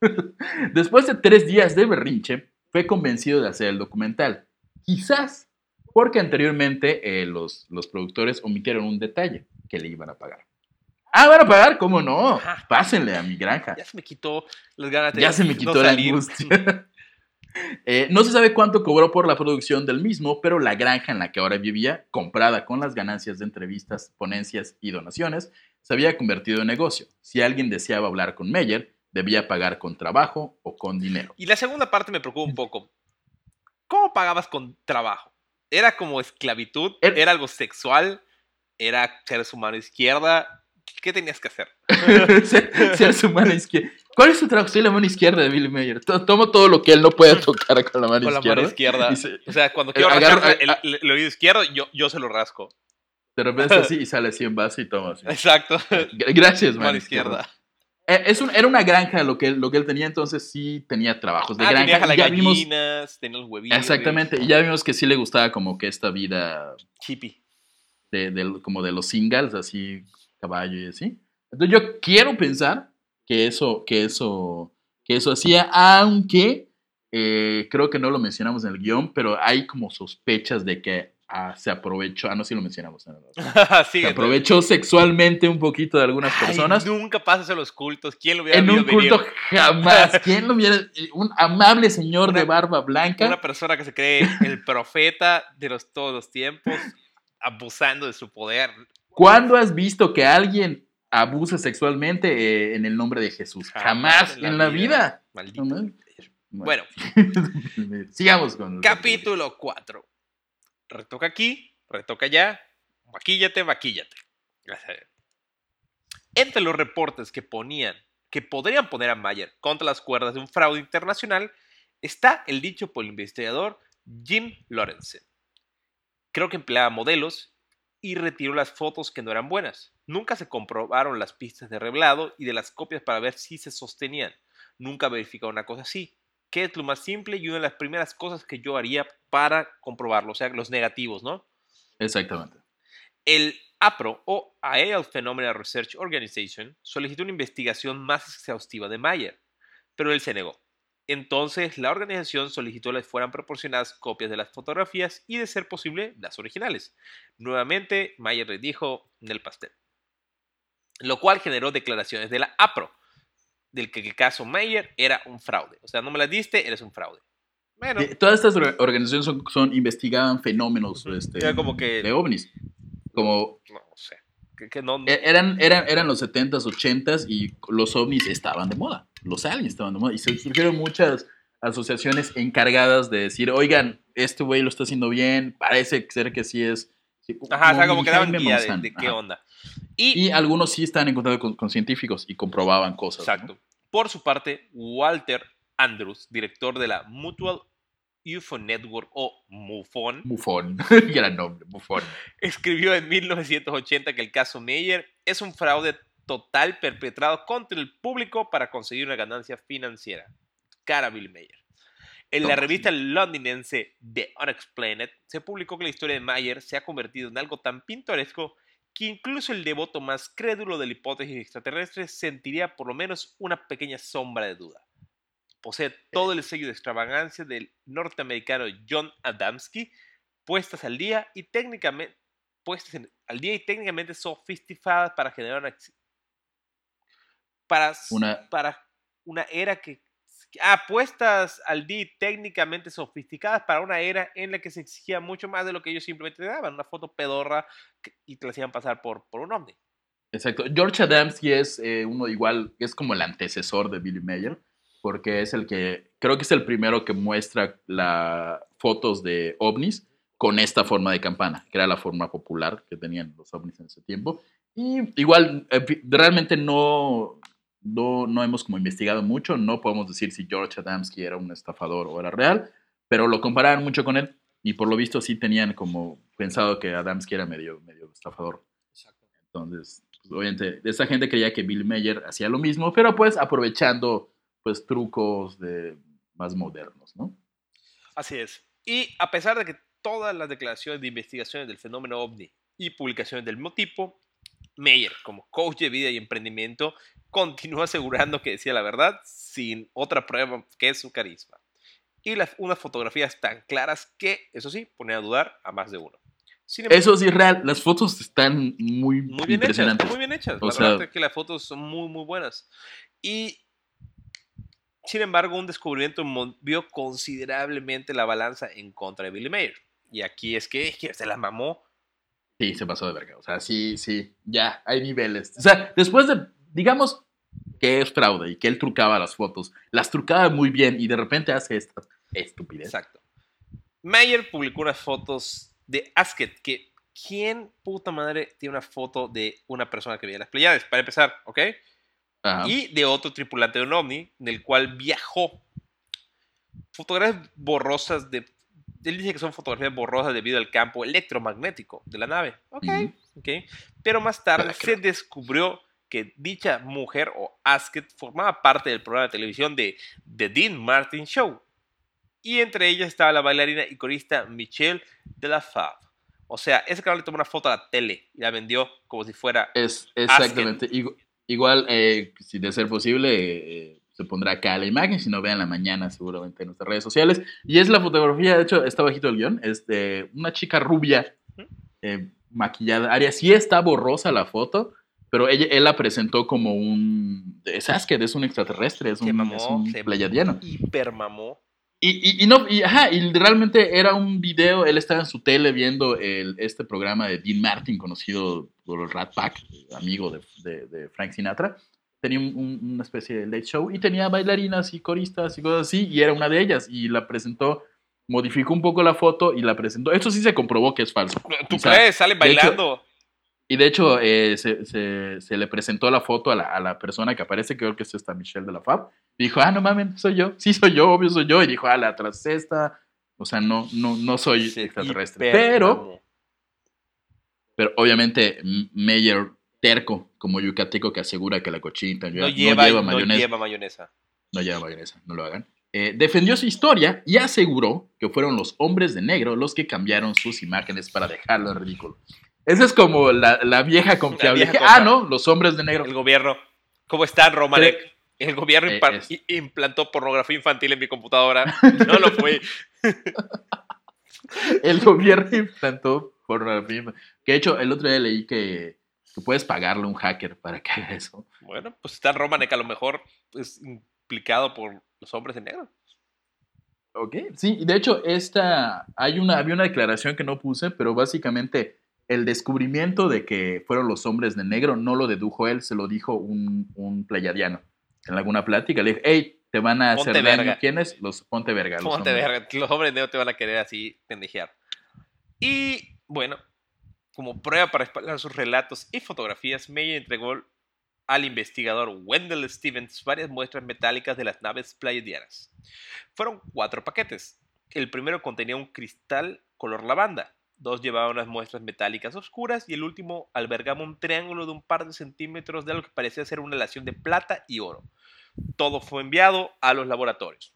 Después de tres días de berrinche, fue convencido de hacer el documental. Quizás porque anteriormente eh, los, los productores omitieron un detalle que le iban a pagar. Ah, ¿van a pagar? ¿Cómo no? Pásenle a mi granja. ya se me quitó las ganas de Ya se me no la salir. angustia. Eh, no se sabe cuánto cobró por la producción del mismo, pero la granja en la que ahora vivía, comprada con las ganancias de entrevistas, ponencias y donaciones, se había convertido en negocio. Si alguien deseaba hablar con Meyer, debía pagar con trabajo o con dinero. Y la segunda parte me preocupa un poco. ¿Cómo pagabas con trabajo? ¿Era como esclavitud? Er- ¿Era algo sexual? ¿Era seres humano izquierda? ¿Qué tenías que hacer? ser, ser su mano izquierda. ¿Cuál es su trabajo? Soy la mano izquierda de Billy Mayer. To- Tomo todo lo que él no puede tocar con la mano Con la izquierda. mano izquierda. se- O sea, cuando quiero agarro- rascarme el, el- el oído izquierdo, yo, yo se lo rasco. de repente así y sale así en base y toma así. Exacto. Gra- Gracias, mano, Mano izquierda. Eh, Es un- era una granja lo que, lo que él tenía, entonces sí tenía trabajos de Ah, granja. tenía las ya vimos, gallinas, tenía los huevitos. exactamente, y ya vimos que sí le gustaba como que esta vida Chippy. de, de- como de los singles, así caballo y así. Entonces yo quiero pensar que eso, que eso, que eso hacía, aunque eh, creo que no lo mencionamos en el guion, pero hay como sospechas de que ah, se aprovechó, ah, no, sí lo mencionamos. en el- Sigue, Se aprovechó sexualmente un poquito de algunas Ay, personas. nunca pasas en los cultos. ¿Quién lo hubiera En un visto venir? culto jamás. ¿Quién lo viera? Un amable señor Una- de barba blanca. Una persona que se cree el profeta de los, todos los tiempos, abusando de su poder. ¿Cuándo has visto que alguien abuse sexualmente eh, en el nombre de Jesús? Jamás, en la vida. Maldito. Jamás. Bueno, sigamos con capítulo 4. Retoca aquí, retoca allá. Maquíllate, maquíllate. Entre los reportes que ponían, que podrían poner a Mayer contra las cuerdas de un fraude internacional, está el dicho por el investigador Jim Lorenzen. Creo que empleaba modelos y retiró las fotos que no eran buenas. Nunca se comprobaron las pistas de revelado y de las copias para ver si se sostenían. Nunca verificó una cosa así. Que es lo más simple y una de las primeras cosas que yo haría para comprobarlo, o sea, los negativos, ¿no? Exactamente. El APRO o Aerial Phenomena Research Organization solicitó una investigación más exhaustiva de Mayer, pero él se negó. Entonces, la organización solicitó les fueran proporcionadas copias de las fotografías y, de ser posible, las originales. Nuevamente, Mayer le dijo del pastel. Lo cual generó declaraciones de la APRO, del que el caso Mayer era un fraude. O sea, no me las diste, eres un fraude. Bueno, Eh, todas estas or- organizaciones son, son- investigaban fenómenos este, como que- de ovnis. Como no sé. Que, que no, e- eran, eran, eran los 70s, 80s y los ovnis estaban de moda. Los aliens estaban de moda. Y se surgieron muchas asociaciones encargadas de decir, oigan, este güey lo está haciendo bien, parece ser que sí es. sí, Ajá, o sea, como que daban guía de, de qué ajá. onda. Y, Y algunos sí estaban en contacto con, con científicos y comprobaban cosas. ¿no? exacto. Por su parte, Walter Andrews, director de la Mutual UFO Network o MUFON, Bufón, gran nombre, bufón. escribió en 1980 que el caso Meyer es un fraude total perpetrado contra el público para conseguir una ganancia financiera. Cara Bill Mayer. En la revista londinense The Unexplained se publicó que la historia de Mayer se ha convertido en algo tan pintoresco que incluso el devoto más crédulo de la hipótesis extraterrestre sentiría por lo menos una pequeña sombra de duda. Posee todo el sello de extravagancia del norteamericano John Adamski, puestas al día y técnicamente puestas en- al día y técnicamente sofisticadas para generar una para, Una- para una era que ah, puestas al día técnicamente sofisticadas para una era en la que se exigía mucho más de lo que ellos simplemente daban, una foto pedorra y te la hacían pasar por, por un ovni. Exacto. George Adamski es eh, uno igual, es como el antecesor de Billy Mayer, porque es el que, creo que es el primero que muestra las fotos de ovnis con esta forma de campana, que era la forma popular que tenían los ovnis en ese tiempo. Y igual, eh, realmente no, no, no hemos como investigado mucho, no podemos decir si George Adamski era un estafador o era real, pero lo comparaban mucho con él y por lo visto sí tenían como pensado que Adamski era medio, medio estafador. Entonces, pues, obviamente, esa gente creía que Bill Mayer hacía lo mismo, pero pues aprovechando pues trucos de más modernos, ¿no? Así es. Y a pesar de que todas las declaraciones de investigaciones del fenómeno ovni y publicaciones del mismo tipo, Meyer, como coach de vida y emprendimiento, continúa asegurando que decía la verdad sin otra prueba que su carisma. Y las, unas fotografías tan claras que, eso sí, pone a dudar a más de uno. Embargo, Eso sí es real, las fotos están muy, muy bien hechas, impresionantes. muy bien hechas. O La sea- verdad es que las fotos son muy, muy buenas. Y, sin embargo, un descubrimiento movió considerablemente la balanza en contra de Billy Mayer. Y aquí es que, que se la mamó. Sí, se pasó de verga. O sea, sí, sí, ya, hay niveles. O sea, después de, digamos que es fraude y que él trucaba las fotos, las trucaba muy bien y de repente hace esta estupidez. Exacto. Mayer publicó unas fotos de Asket, que ¿quién puta madre tiene una foto de una persona que veía las Pleiades? Para empezar, ¿ok? Ajá. y de otro tripulante de un ovni, del cual viajó. Fotografías borrosas de... Él dice que son fotografías borrosas debido al campo electromagnético de la nave. Ok, Ujú. ok. Pero más tarde se descubrió que dicha mujer o Asket formaba parte del programa de televisión de The Dean Martin Show. Y entre ellas estaba la bailarina y corista Michelle de la Fab. O sea, ese canal le tomó una foto a la tele y la vendió como si fuera Es exactamente. Igu- Igual, eh, si de ser posible, eh, se pondrá acá la imagen. Si no, vean la mañana seguramente en nuestras redes sociales. Y es la fotografía, de hecho, está bajito el guion. Es de una chica rubia, eh, maquillada. Aria, sí está borrosa la foto, pero ella, él la presentó como un. Es Asket, es un extraterrestre, es Se un, mamó, es un se pleiadiano. hipermamó. Y, y, y no, y, ajá, y realmente era un video, él estaba en su tele viendo el, este programa de Dean Martin, conocido por el Rat Pack, amigo de, de- de Frank Sinatra. Tenía un- un- una especie de late show y tenía bailarinas y coristas y cosas así, y era una de ellas, y la presentó, modificó un poco la foto y la presentó. Esto sí se comprobó que es falso. ¿Tú crees? Salen de hecho- bailando. Y de hecho, eh, se, se- se le presentó la foto a la, a la persona que aparece, creo que es esta Michelle de la Fab. Dijo, ah, no mames, soy yo. Sí, soy yo, obvio soy yo. Y dijo, ah, la es esta. O sea, no, no, no soy extraterrestre. Pero, pero obviamente, Meyer terco, como yucateco que asegura que la cochita no, lleva, no mayonesa. lleva mayonesa. No lleva mayonesa, no lo hagan. Eh, defendió su historia y aseguró que fueron los hombres de negro los que cambiaron sus imágenes para dejarlo en ridículo. Esa es como la, la vieja confiable. vieja que, confiable. ah, no, los hombres de negro. El gobierno. ¿Cómo están, Romanek? El gobierno Eh, implantó pornografía infantil en mi computadora. No lo fue. El gobierno implantó pornografía. Que de hecho, el otro día leí que, que puedes pagarle a un hacker para que haga eso. Bueno, pues está Romanek a lo mejor es implicado por los hombres de negro. Ok, sí, de hecho, esta, hay una, había una declaración que no puse, pero básicamente el descubrimiento de que fueron los hombres de negro no lo dedujo él, se lo dijo un, un pleiadiano en alguna plática. Le dije, hey, te van a Ponte hacer daño. verga. ¿Quiénes? Los ponte verga. los Ponte hombres. verga, los hombres negros te van a querer así pendejear. Y bueno, como prueba para respaldar sus relatos y fotografías, Meyer entregó al investigador Wendell Stevens varias muestras metálicas de las naves pleiadianas. Fueron cuatro paquetes. El primero contenía un cristal color lavanda, dos llevaban unas muestras metálicas oscuras y el último albergaba un triángulo de un par de centímetros de lo que parecía ser una relación de plata y oro. Todo fue enviado a los laboratorios.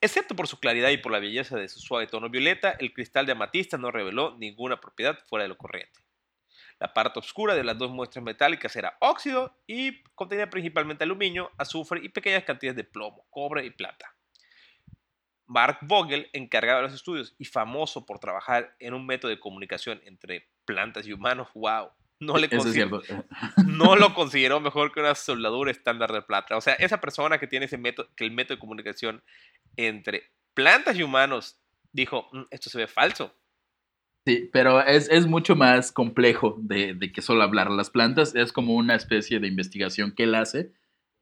Excepto por su claridad y por la belleza de su suave tono violeta, el cristal de amatista no reveló ninguna propiedad fuera de lo corriente. La parte oscura de las dos muestras metálicas era óxido y contenía principalmente aluminio, azufre y pequeñas cantidades de plomo, cobre y plata. Mark Vogel, encargado de los estudios y famoso por trabajar en un método de comunicación entre plantas y humanos, wow, no, le Eso es consi- cierto. no lo consideró mejor que una soldadura estándar de plata. O sea, esa persona que tiene ese método, que el método de comunicación entre plantas y humanos dijo, "Mm, esto se ve falso. Sí, pero es, es mucho más complejo de, de que solo hablar las plantas. Es como una especie de investigación que él hace,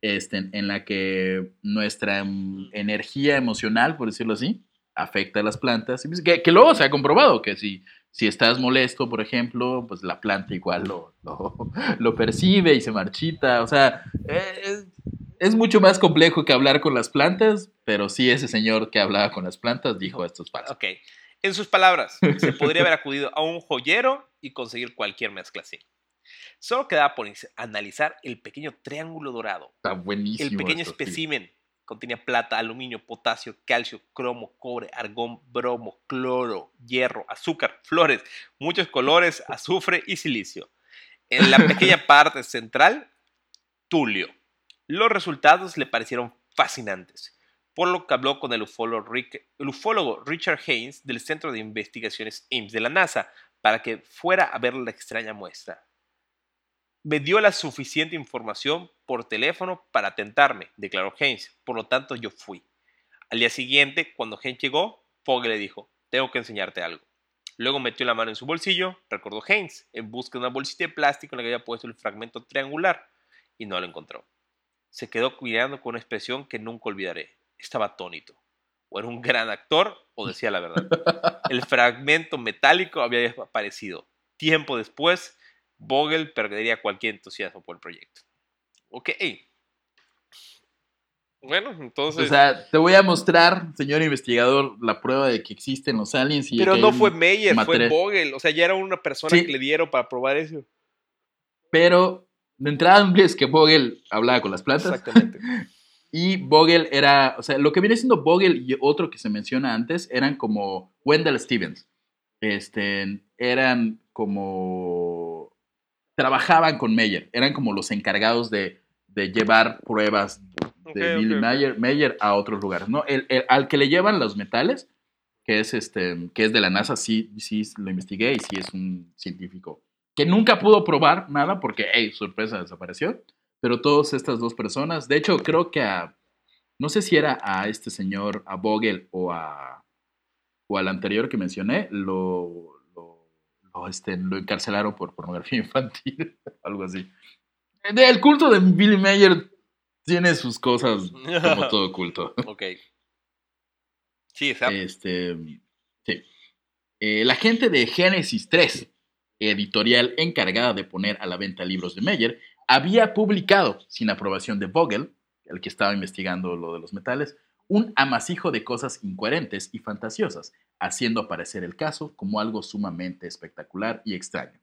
este, en la que nuestra mm, energía emocional, por decirlo así, afecta a las plantas. Pues Que, que luego se ha comprobado que si, si estás molesto, por ejemplo, pues la planta igual lo, lo, lo percibe y se marchita. O sea, es, es mucho más complejo que hablar con las plantas, pero sí ese señor que hablaba con las plantas dijo esto es falso. Ok. En sus palabras, se podría haber acudido a un joyero y conseguir cualquier mezcla así. Solo quedaba por analizar el pequeño triángulo dorado. Está buenísimo. El pequeño espécimen contenía plata, aluminio, potasio, calcio, cromo, cobre, argón, bromo, cloro, hierro, azúcar, flores, muchos colores, azufre y silicio. En la pequeña parte central, tulio. Los resultados le parecieron fascinantes, por lo que habló con el ufólogo, Rick- el ufólogo Richard Haynes del Centro de Investigaciones IMSS de la NASA para que fuera a ver la extraña muestra. Me dio la suficiente información por teléfono para tentarme, declaró Haynes. Por lo tanto, yo fui. Al día siguiente, cuando Haynes llegó, Fogg le dijo, tengo que enseñarte algo. Luego metió la mano en su bolsillo, recordó Haynes, en busca de una bolsita de plástico en la que había puesto el fragmento triangular, y no lo encontró. Se quedó mirando con una expresión que nunca olvidaré. Estaba atónito. O era un gran actor o decía la verdad. El fragmento metálico había desaparecido. Tiempo después, Vogel perdería cualquier entusiasmo por el proyecto. Ok. Bueno, entonces... O sea, te voy a mostrar, señor investigador, la prueba de que existen los aliens. Y pero no fue Meyer, fue. Vogel. O sea, ya era una persona Sí. que le dieron para probar eso. Pero de entrada es que Vogel hablaba con las plantas. Exactamente. Y Vogel era, o sea, lo que viene siendo Vogel y otro que se menciona antes eran como Wendell Stevens. Este, eran como, trabajaban con Meyer, eran como los encargados de, de llevar pruebas de Ok, Billy ok, ok. Mayer, Meyer a otros lugares, ¿no? El, el- al que le llevan los metales, que es, este, que es de la NASA, sí, sí lo investigué y sí es un científico que nunca pudo probar nada porque, hey, sorpresa, desapareció. Pero todas estas dos personas, de hecho, creo que a, no sé si era a este señor, a Vogel o a, o al anterior que mencioné, lo, lo, este, lo encarcelaron por pornografía infantil, algo así. El culto de Billy Mayer tiene sus cosas como todo culto. ok. Sí, exacto. Este, sí. Eh, la gente de Génesis 3, editorial encargada de poner a la venta libros de Meyer, había publicado, sin aprobación de Vogel, el que estaba investigando lo de los metales, un amasijo de cosas incoherentes y fantasiosas, haciendo aparecer el caso como algo sumamente espectacular y extraño.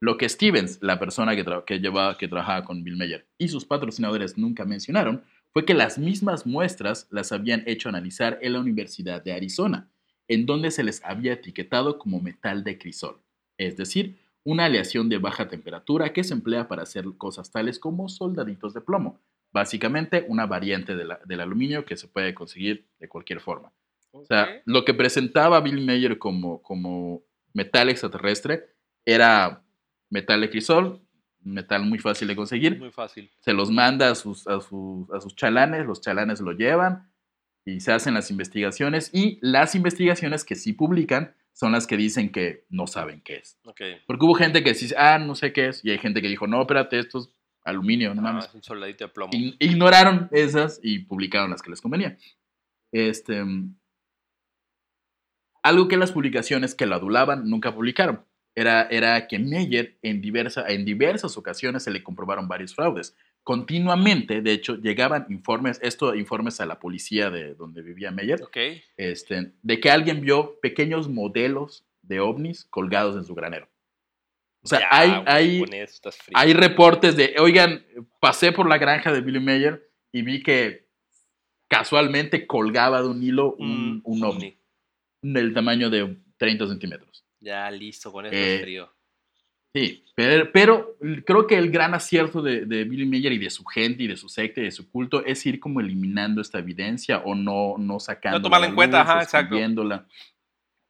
Lo que Stevens, la persona que, llevaba, que trabajaba con Bill Meyer, y sus patrocinadores nunca mencionaron, fue que las mismas muestras las habían hecho analizar en la Universidad de Arizona, en donde se les había etiquetado como metal de crisol, es decir, una aleación de baja temperatura que se emplea para hacer cosas tales como soldaditos de plomo, básicamente una variante de la- del aluminio que se puede conseguir de cualquier forma. O sea, lo que presentaba Bill Mayer como, como metal extraterrestre era metal de crisol, metal muy fácil de conseguir, Muy fácil. se los manda a sus, a, sus, a sus chalanes, los chalanes lo llevan y se hacen las investigaciones y las investigaciones que sí publican son las que dicen que no saben qué es. Porque hubo gente que dice, ah, no sé qué es, y hay gente que dijo, no, espérate, esto es aluminio, no Ah, mames. es un soldadito de plomo. Ign- Ignoraron esas y publicaron las que les convenía. Este, algo que las publicaciones que lo adulaban nunca publicaron era, era que Meyer en, diversa, en diversas ocasiones se le comprobaron varios fraudes. Continuamente, de hecho, llegaban informes, esto informes a la policía de donde vivía Meyer, Ok. este, de que alguien vio pequeños modelos de ovnis colgados en su granero. O sea, Ya, hay, güey, hay, hay reportes de, oigan, pasé por la granja de Billy Mayer y vi que casualmente colgaba de un hilo un, Mm, un ovni del tamaño de 30 centímetros. Ya, listo, con eso Eh, es frío. Sí, pero, pero creo que el gran acierto de, de Billy Mayer y de su gente y de su secta y de su culto es ir como eliminando esta evidencia o no, no sacando. No tomarla en cuenta, ajá, exacto.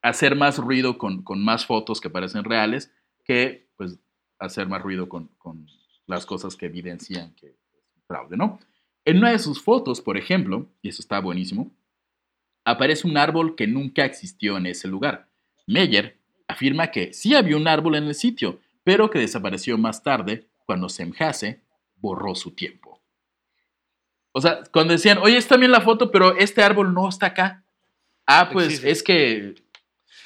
Hacer más ruido con, con más fotos que parecen reales que pues hacer más ruido con, con las cosas que evidencian que es un fraude, ¿no? En una de sus fotos, por ejemplo, y eso está buenísimo, aparece un árbol que nunca existió en ese lugar. Meyer afirma que sí había un árbol en el sitio, pero que desapareció más tarde cuando Semjase borró su tiempo. O sea, cuando decían, oye, está bien la foto, pero este árbol no está acá. Ah, pues Existe. es que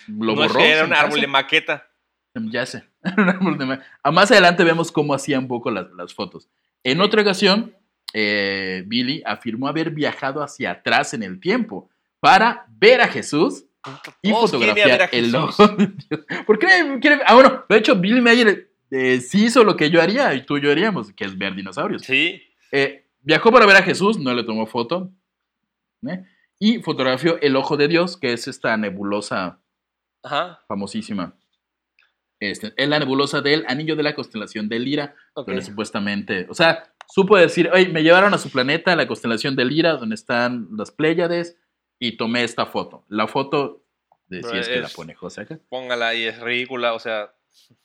lo no es borró. que era un árbol de maqueta. Ya sé. Un árbol de ma- Ah, Más adelante vemos cómo hacía un poco las, las fotos. En otra ocasión, eh, Billy afirmó haber viajado hacia atrás en el tiempo para ver a Jesús y a fotografiar el ojo de Dios. ¿Por qué quiere- Ah, bueno, de hecho, Billy Mayer eh, sí hizo lo que yo haría y tú y yo haríamos, que es ver dinosaurios. Sí. Eh, viajó para ver a Jesús, no le tomó foto. ¿eh? Y fotografió el ojo de Dios, que es esta nebulosa Ajá. famosísima. Este, es la nebulosa del anillo de la constelación de Lira, ok. donde supuestamente, o sea, supo decir, oye, me llevaron a su planeta, la constelación de Lira, donde están las Pléyades, y tomé esta foto. La foto, de si es que la pone José acá, Póngala ahí, es ridícula. O sea,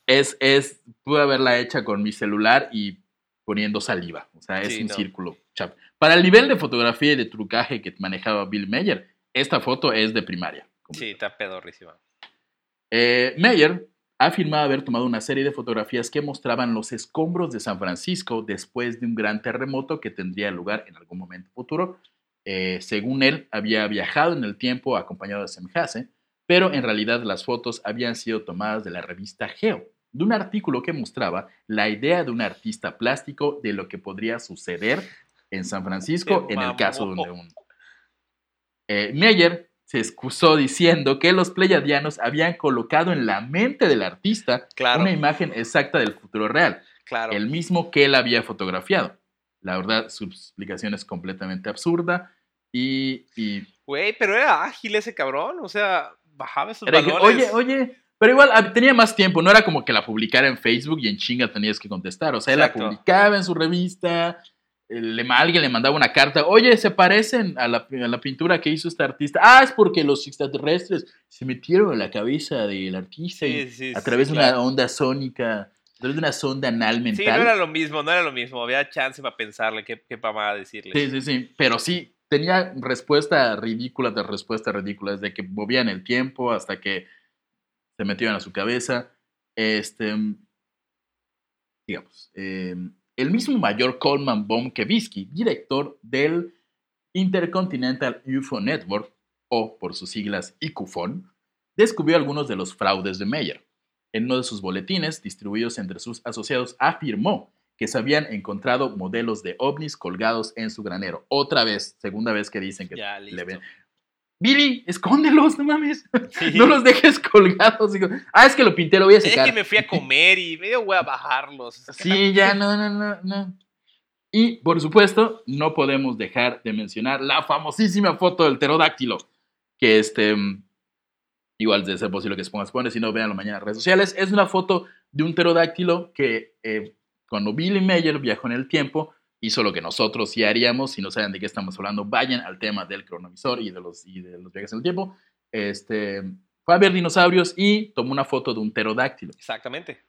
es, es, pude haberla hecha con mi celular y poniendo saliva. O sea, es Sí, un no. círculo. chap. Para el nivel de fotografía y de trucaje que manejaba Bill Meyer, esta foto es de primaria. sí, está pedorrísima. Eh, Meyer afirmaba haber tomado una serie de fotografías que mostraban los escombros de San Francisco después de un gran terremoto que tendría lugar en algún momento futuro. Eh, según él, había viajado en el tiempo acompañado de Semjase, pero en realidad las fotos habían sido tomadas de la revista Geo, de un artículo que mostraba la idea de un artista plástico de lo que podría suceder en San Francisco en el caso donde un... Eh, Meyer se excusó diciendo que los pleyadianos habían colocado en la mente del artista Claro. una imagen exacta del futuro real, Claro. el mismo que él había fotografiado. La verdad, su explicación es completamente absurda y... y Güey, pero era ágil ese cabrón. O sea, bajaba esos que, balones. oye, oye, pero igual ah, tenía más tiempo, no era como que la publicara en Facebook y en chinga tenías que contestar, o sea, él la publicaba en su revista, le, alguien le mandaba una carta, oye, se parecen a la, a la pintura que hizo este artista, ah, es porque los extraterrestres se metieron en la cabeza del artista y Sí, a sí, través de claro. una onda sónica, a través de una sonda anal mental. Sí, no era lo mismo, no era lo mismo. Había chance para pensarle qué, qué mamada decirle. Sí, sí, sí, pero sí, tenía respuesta ridícula tras respuesta ridícula, desde que movían el tiempo hasta que se metían a su cabeza. Este, digamos, eh, el mismo mayor Coleman Baum-Kevitsky, director del Intercontinental UFO Network, o por sus siglas ICUFON, descubrió algunos de los fraudes de Meyer. En uno de sus boletines, distribuidos entre sus asociados, afirmó que se habían encontrado modelos de ovnis colgados en su granero. Otra vez, segunda vez que dicen que Ya, le ven. Billy, escóndelos, no mames. Sí. No los dejes colgados. Ah, es que lo pinté, lo voy a Es secar. que me fui a comer y medio voy a bajarlos. Es Sí, ya, no, no, no, no. Y, por supuesto, no podemos dejar de mencionar la famosísima foto del pterodáctilo, que este, mm, igual de ser posible que se ponga spoiler, si no, véanlo mañana en redes sociales. Es una foto de un pterodáctilo que eh, cuando Billy Mayer viajó en el tiempo, hizo lo que nosotros sí haríamos. Si no saben de qué estamos hablando, vayan al tema del cronovisor y de los, y de los viajes en el tiempo. Este, fue a ver dinosaurios y tomó una foto de un pterodáctilo. Exactamente.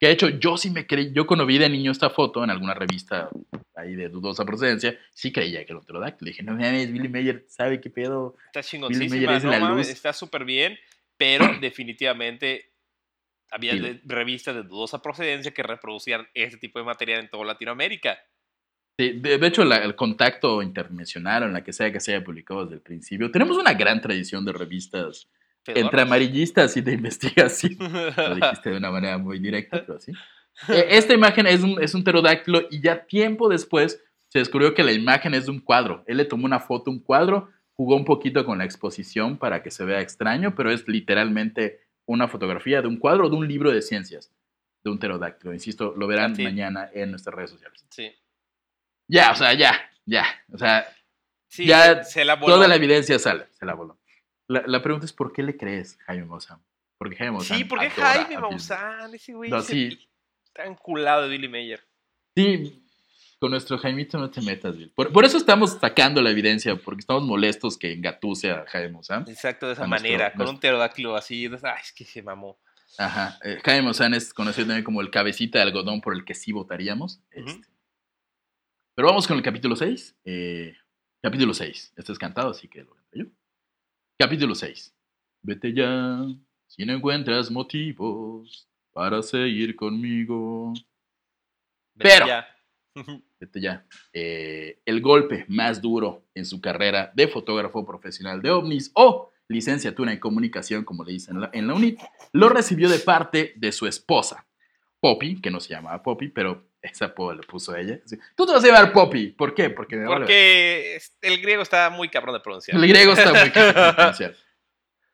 Que de hecho yo sí me creí, yo cuando vi de niño esta foto en alguna revista ahí de dudosa procedencia, sí creía que era un pterodáctilo. Dije, no mames, Billy Mayer sabe qué pedo. Está chingoncísima, es no la mames, luz. está súper bien, pero definitivamente había Sí. revistas de dudosa procedencia que reproducían este tipo de material en toda Latinoamérica. Sí, de, de hecho, la- el contacto internacional, en la que sea que se haya publicado desde el principio, tenemos una gran tradición de revistas entre amarillistas y de investigación. Lo dijiste de una manera muy directa, pero sí. Eh, Esta imagen es un, es un pterodáctilo y ya tiempo después se descubrió que la imagen es de un cuadro. Él le tomó una foto, un cuadro, jugó un poquito con la exposición para que se vea extraño, pero es literalmente una fotografía de un cuadro de un libro de ciencias de un pterodáctilo. Insisto, lo verán sí. mañana en nuestras redes sociales. sí. Ya, o sea, ya, ya. O sea, Sí, Ya se la voló. toda la evidencia sale, se la voló. La, la pregunta es, ¿por qué le crees, Jaime Maussan? Porque Jaime Maussan Sí, porque adora Jaime Maussan, ese güey No, sí. está enculado de Billy Mayer. Sí, con nuestro Jaimito no te metas, Bill. Por, por eso estamos sacando la evidencia, porque estamos molestos que engatuse a Jaime Maussan. Exacto, de esa A nuestro- manera, con nuestro- un pterodáctilo así. Ay, es que se mamó. Ajá. eh, Jaime Maussan es conocido también como el cabecita de algodón por el que sí votaríamos. Ujú. Este. Pero vamos con el capítulo 6. capítulo 6. Este es cantado, así que lo canto yo. Capítulo 6. Vete ya, si no encuentras motivos para seguir conmigo. Vete Pero- ya. Vete ya. Eh, el golpe más duro en su carrera de fotógrafo profesional de ovnis o licenciatura en comunicación, como le dicen en la, en la UNIT, lo recibió de parte de su esposa, Poppy, que no se llamaba Poppy, pero esa apodo le puso ella. Así, Tú te vas a llamar Poppy. ¿Por qué? Porque, me vale Porque es- el griego está muy cabrón de pronunciar. el griego está muy cabrón de pronunciar.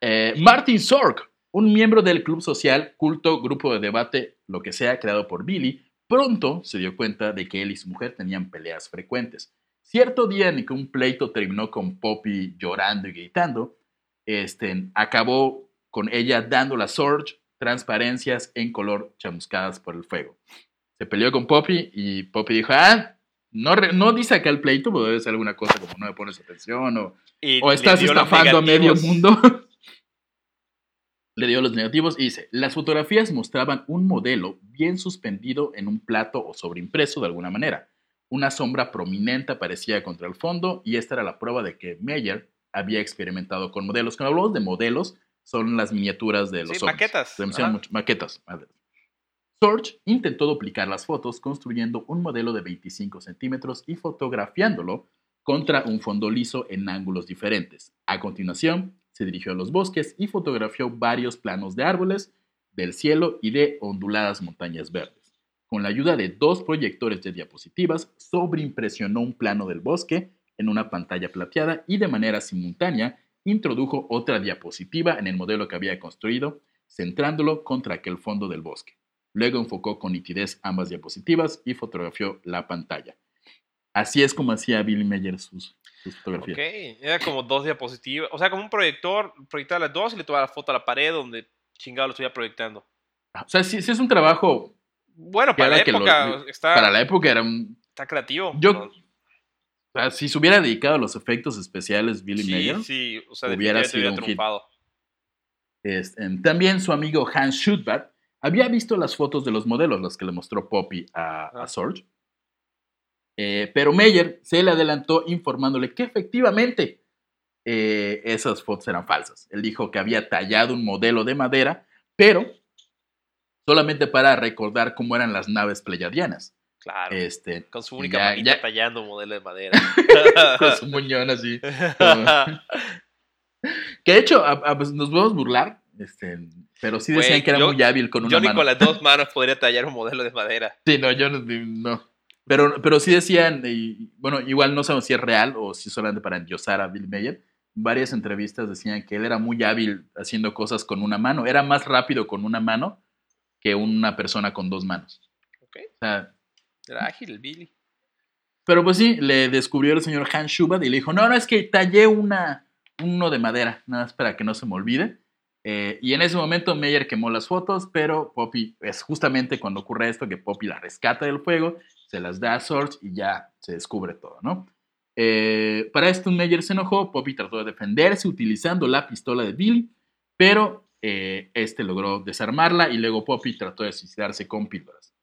Eh, Martin Sork, un miembro del club social, culto, grupo de debate, lo que sea, creado por Billy, pronto se dio cuenta de que él y su mujer tenían peleas frecuentes. Cierto día en que un pleito terminó con Poppy llorando y gritando, este, acabó con ella dando a Sorge transparencias en color chamuscadas por el fuego. Se peleó con Poppy y Poppy dijo, ah, no, re- no dice acá el pleito, pero debe ser alguna cosa como no me pones atención o o estás estafando a medio mundo. Le dio los negativos y dice, las fotografías mostraban un modelo bien suspendido en un plato o sobreimpreso de alguna manera. Una sombra prominente aparecía contra el fondo y esta era la prueba de que Meyer había experimentado con modelos. Cuando hablamos de modelos, son las miniaturas de los Sí, ovnis. maquetas. Se mencionan Ajá. mucho- maquetas. madre. Sorge intentó duplicar las fotos construyendo un modelo de 25 centímetros y fotografiándolo contra un fondo liso en ángulos diferentes. A continuación, se dirigió a los bosques y fotografió varios planos de árboles, del cielo y de onduladas montañas verdes. Con la ayuda de dos proyectores de diapositivas, sobreimpresionó un plano del bosque en una pantalla plateada y de manera simultánea introdujo otra diapositiva en el modelo que había construido, centrándolo contra aquel fondo del bosque. Luego enfocó con nitidez ambas diapositivas y fotografió la pantalla. Así es como hacía Billy Meyer sus, sus fotografías. Ok, era como dos diapositivas. O sea, como un proyector, proyectaba las dos y le tomaba la foto a la pared donde chingado lo estuviera proyectando. O sea, sí, sí es un trabajo Bueno, para la que lo- época está, para la época era un... está creativo. Yo-. O sea, si se hubiera dedicado a los efectos especiales Billy Sí, Meyer, sí, o sea, hubiera sido hubiera un hit. Este, también su amigo Hans Schutbat había visto las fotos de los modelos, las que le mostró Poppy a, a Ah. Sorge. Eh, pero Meyer se le adelantó informándole que efectivamente eh, esas fotos eran falsas. Él dijo que había tallado un modelo de madera, pero solamente para recordar cómo eran las naves pleyadianas. Claro. Este, con su única ya- manita ya- tallando un modelo de madera. con su muñón así. Que de hecho, a- a- pues, nos podemos burlar, este, pero sí decían Güey, que era yo- muy hábil con una Yo ni mano. con las dos manos podría tallar un modelo de madera. Sí, no, yo no. no. Pero, pero sí decían, y, bueno, igual no sabemos si es real o si solamente para endiosar a Bill Meyer. Varias entrevistas decían que él era muy hábil haciendo cosas con una mano. Era más rápido con una mano que una persona con dos manos. Ok, O sea, era ágil el Billy. pero pues sí, le descubrió el señor Hans Schubert y le dijo, no, no, es que tallé una, uno de madera, nada más para que no se me olvide. Eh, y en ese momento Meyer quemó las fotos, pero Poppy, es justamente cuando ocurre esto que Poppy la rescata del fuego, se las da a Sorge y ya se descubre todo, ¿no? Eh, para esto Meyer se enojó, Poppy trató de defenderse utilizando la pistola de Billy, pero eh, este logró desarmarla y luego Poppy trató de suicidarse con píldoras.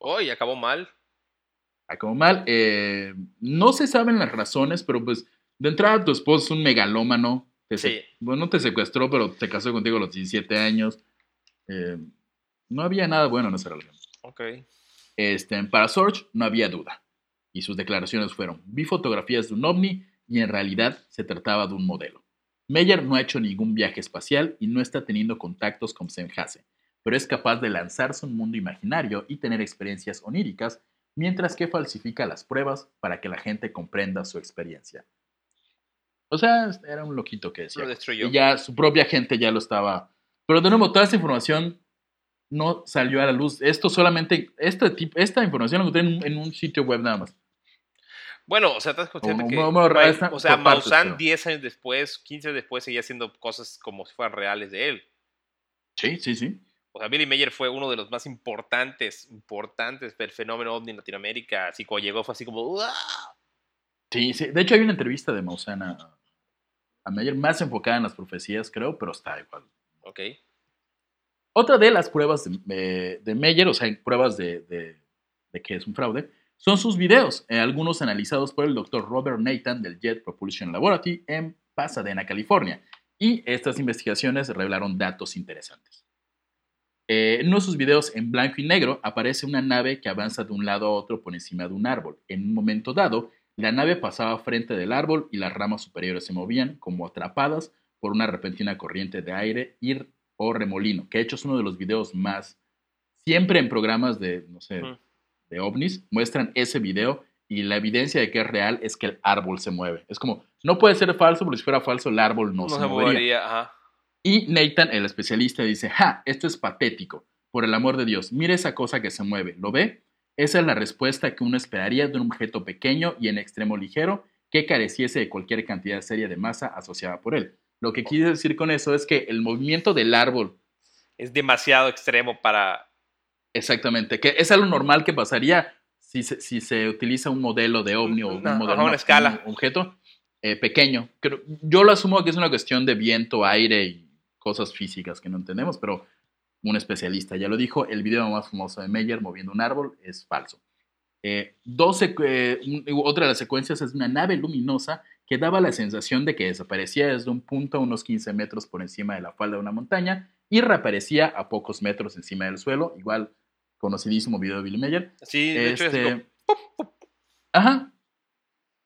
Oh, y acabó mal. Acabó mal. no se saben las razones, pero pues de entrada tu esposo es un megalómano. Te Sí. Bueno, no te secuestró, pero se casó contigo a los 17 años. Eh, no había nada bueno en esa relación. Ok. Este, para Sorge no había duda. Y sus declaraciones fueron, vi fotografías de un ovni y en realidad se trataba de un modelo. Meyer no ha hecho ningún viaje espacial y no está teniendo contactos con Semjase, pero es capaz de lanzarse a un mundo imaginario y tener experiencias oníricas, mientras que falsifica las pruebas para que la gente comprenda su experiencia. O sea, era un loquito que decía. Lo destruyó. Y ya su propia gente ya lo estaba. Pero de nuevo, toda esta información no salió a la luz. Esto solamente, este tipo, esta información la encontré en, un- en un sitio web nada más. Bueno, o sea, estás consciente que. no, no, o sea, Maussan pero- 10 años después, 15 años después, seguía haciendo cosas como si fueran reales de él. Sí, sí, sí. O sea, Billy Mayer fue uno de los más importantes, importantes del fenómeno ovni en Latinoamérica. Así cuando llegó fue así como. "Uah". Sí, sí. De hecho, hay una entrevista de Maussan a, a Meyer más enfocada en las profecías, creo, pero está igual. Ok. Otra de las pruebas de, de- de Meyer, o sea, pruebas de, de- de que es un fraude, son sus videos, eh, algunos analizados por el doctor Robert Nathan del Jet Propulsion Laboratory en Pasadena, California. Y estas investigaciones revelaron datos interesantes. Eh, en uno de sus videos en blanco y negro aparece una nave que avanza de un lado a otro por encima de un árbol. En un momento dado, la nave pasaba frente del árbol y las ramas superiores se movían como atrapadas por una repentina corriente de aire y, o remolino, que de hecho es uno de los videos más... Siempre en programas de, no sé, de ovnis, muestran ese video y la evidencia de que es real es que el árbol se mueve. Es como, no puede ser falso, porque si fuera falso el árbol no, No, se, se movería. movería, ajá. Y Nathan, el especialista, dice, ja, esto es patético. Por el amor de Dios, mire esa cosa que se mueve. ¿Lo ve? Esa es la respuesta que uno esperaría de un objeto pequeño y en extremo ligero que careciese de cualquier cantidad seria de masa asociada por él. Lo que quise decir con eso es que el movimiento del árbol, Es demasiado extremo para. exactamente, que es algo normal que pasaría si se, si se utiliza un modelo de ovni o un modelo, una un escala. objeto eh, pequeño. Creo- yo lo asumo que es una cuestión de viento, aire y cosas físicas que no entendemos, pero un especialista ya lo dijo, el video más famoso de Meyer moviendo un árbol es falso. Eh, dos eh, otra de las secuencias es una nave luminosa que daba la sensación de que desaparecía desde un punto a unos 15 metros por encima de la falda de una montaña y reaparecía a pocos metros encima del suelo, igual conocidísimo video de Billy Meyer. Sí, de hecho es Este, como- Ajá.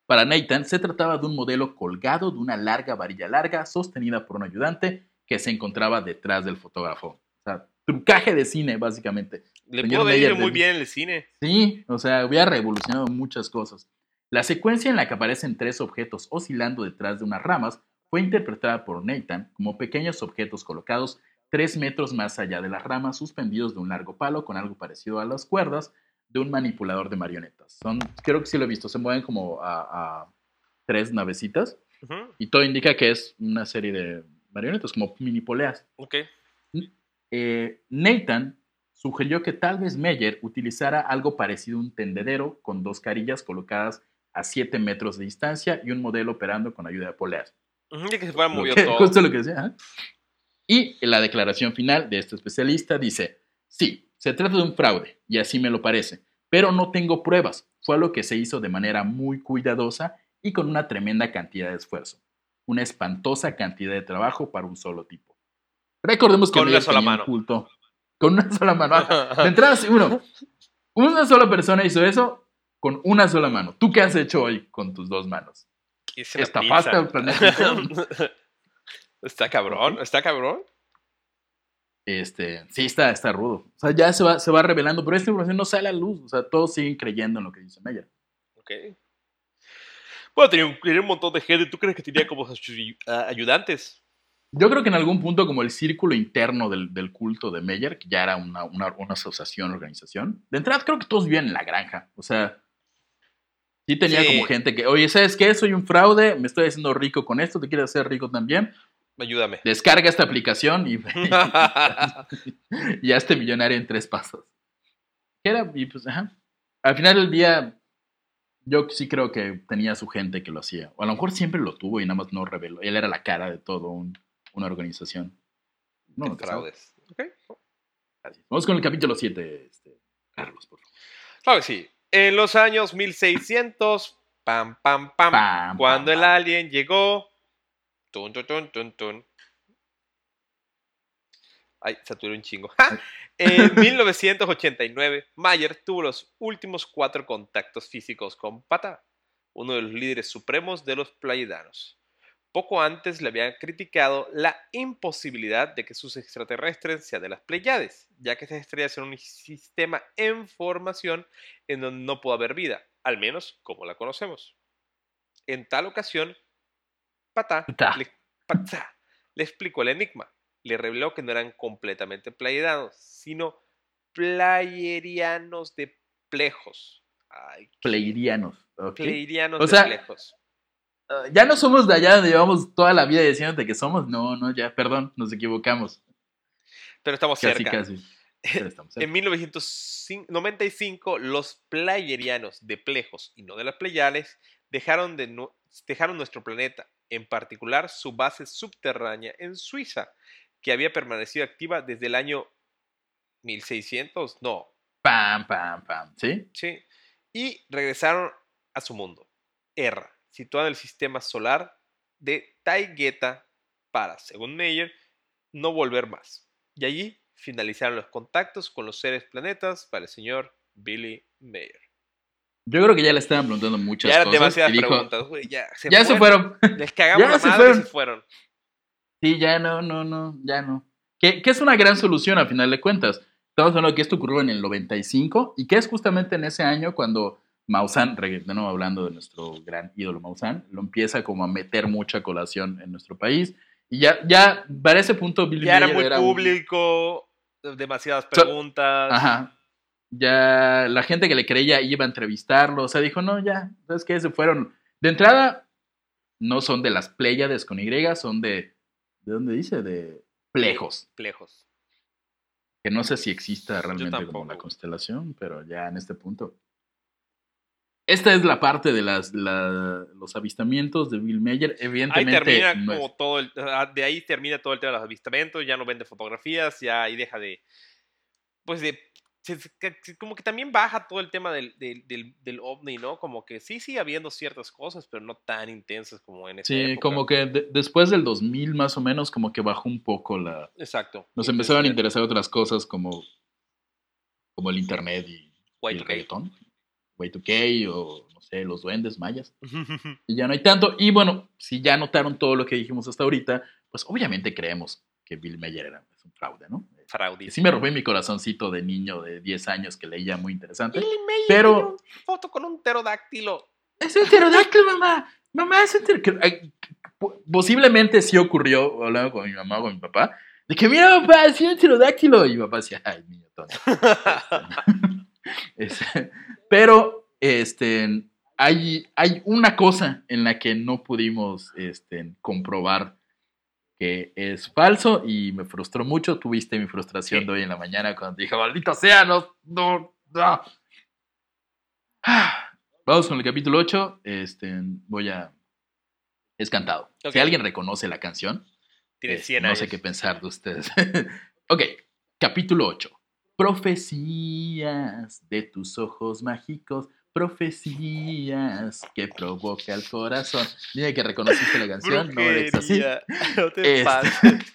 Para Nathan se trataba de un modelo colgado de una larga varilla larga sostenida por un ayudante que se encontraba detrás del fotógrafo. Trucaje de cine, básicamente. Le pudo haber ido muy bien en el cine. Sí, o sea, hubiera revolucionado muchas cosas. La secuencia en la que aparecen tres objetos oscilando detrás de unas ramas fue interpretada por Nathan como pequeños objetos colocados tres metros más allá de las ramas, suspendidos de un largo palo con algo parecido a las cuerdas de un manipulador de marionetas. Son, creo que sí lo he visto, se mueven como a, a tres navecitas Ujú, y todo indica que es una serie de marionetas, como mini poleas. Ok. Eh, Nathan sugirió que tal vez Meyer utilizara algo parecido a un tendedero con dos carillas colocadas a 7 metros de distancia y un modelo operando con ayuda de poleas. Que se fuera movió todo. Justo lo que decía. ¿eh? Y la declaración final de este especialista dice, sí, se trata de un fraude, y así me lo parece, pero no tengo pruebas. Fue algo que se hizo de manera muy cuidadosa y con una tremenda cantidad de esfuerzo. Una espantosa cantidad de trabajo para un solo tipo. Recordemos que Con una sola un mano. culto. Con una sola mano. ajá. De entrada, uno, una sola persona hizo eso con una sola mano. ¿Tú qué has hecho hoy con tus dos manos? Estafaste al planeta. está cabrón, está cabrón. Este, sí, está, está rudo. O sea, ya se va, se va revelando, pero esta información no sale a luz. O sea, todos siguen creyendo en lo que dice Meyer. Ok. Bueno, tenía un, tenía un montón de gente. ¿Tú crees que tenía como ah, ayudantes? Yo creo que en algún punto, como el círculo interno del, del culto de Meyer, que ya era una, una, una asociación, organización, de entrada creo que todos vivían en la granja. O sea, sí tenía Sí. como gente que, oye, ¿sabes qué? Soy un fraude, me estoy haciendo rico con esto, ¿te quieres hacer rico también? Ayúdame. Descarga esta aplicación y, y hazte millonario en tres pasos. ¿Qué Era, y pues, ajá. Al final del día, yo sí creo que tenía su gente que lo hacía. O a lo mejor siempre lo tuvo y nada más no reveló. Él era la cara de todo un- una organización. No, no. Fraudes. Ok. Así. Vamos con el capítulo 7, este, Carlos, por favor. Claro que sí. En los años 1600, pam, pam, pam, Pam, cuando pam, el pam. alien llegó, tun, tun, tun, tun. Ay, saturé un chingo. En 1989, Mayer tuvo los últimos cuatro contactos físicos con Pata, uno de los líderes supremos de los playidanos. Poco antes le habían criticado la imposibilidad de que sus extraterrestres sean de las Pleiades, ya que estas estrellas son un sistema en formación en donde no puede haber vida, al menos como la conocemos. En tal ocasión, Patá le, Patá le explicó el enigma. Le reveló que no eran completamente pleiadanos, sino playerianos de plejos. Ay, Pleirianos. O de plejos. Ya no somos de allá donde llevamos toda la vida diciéndote que somos. No, no, ya, perdón, nos equivocamos. Pero estamos Casi, cerca. casi. Pero estamos cerca. En 1995, los playerianos de Plejos y no de las Pleiades dejaron, de dejaron nuestro planeta, en particular su base subterránea en Suiza, que había permanecido activa desde el año 1600, no, Pam, pam, pam. ¿Sí? sí, y regresaron a su mundo, Erra, situado en el sistema solar de Taigueta, para, según Meyer, no volver más. Y allí finalizaron los contactos con los seres planetas para el señor Billy Mayer. Yo creo que ya le estaban preguntando muchas Ya cosas. demasiadas y dijo, preguntas, güey. Ya, se, ya se fueron. Les cagamos Ya la se madre y fueron. se fueron. Sí, ya no, no, no, ya no. Que, que es una gran solución a final de cuentas. Estamos hablando que esto ocurrió en el 95 y que es justamente en ese año cuando Maussan, de nuevo hablando de nuestro gran ídolo Maussan, lo empieza como a meter mucha colación en nuestro país. Y ya, ya para ese punto Billy Ya era muy público, demasiadas So- preguntas. Ajá. Ya la gente que le creía iba a entrevistarlo. O sea, dijo, no, ya, ¿sabes qué? Se fueron. De entrada, no son de las Pléyades con Y, son de. ¿De dónde dice? De Plejos. Plejos. Que no sé si exista realmente como la constelación, pero ya en este punto. Esta es la parte de las, la- los avistamientos de Bill Mayer. Ahí Evidentemente. termina no es- como todo el, ah, de ahí termina todo el tema de los avistamientos, ya no vende fotografías, ya ahí deja de, pues de, como que también baja todo el tema del, del, del, del ovni, ¿no? Como que sí sigue habiendo ciertas cosas, pero no tan intensas como en esa Sí, época. como que de- después del 2000 más o menos, como que bajó un poco la, Exacto. nos empezaban a interesar otras cosas como, como el internet y, y el Y2K. reggaetón. Y2K o, no sé, los duendes mayas. Y ya no hay tanto. Y bueno, si ya notaron todo lo que dijimos hasta ahorita, pues obviamente creemos que Bill Mayer era es un fraude, ¿no? Que Fraudis. sí me robé mi corazoncito de niño de 10 años que leía muy interesante. Billy Mayer pero- tiene una foto con un pterodáctilo. Es un pterodáctilo, mamá. Mamá, es un pterodáctilo. Posiblemente sí ocurrió, hablando con mi mamá o con mi papá, de que mira, papá, es un pterodáctilo. Y mi papá decía, ay, niño tonto. Este, pero este, hay, hay una cosa en la que no pudimos este, comprobar que es falso y me frustró mucho. Tuviste mi frustración Sí. de hoy en la mañana cuando dije, maldito sea, no, no, no. Vamos con el capítulo 8. Este, voy a... Es cantado. Si alguien reconoce la canción, Tiene 100 no sé qué pensar de ustedes. ok, capítulo 8. Profecías de tus ojos mágicos, profecías que provoca el corazón. Dime que reconociste la canción, no me dejes así. Brujería. No te Este. pases.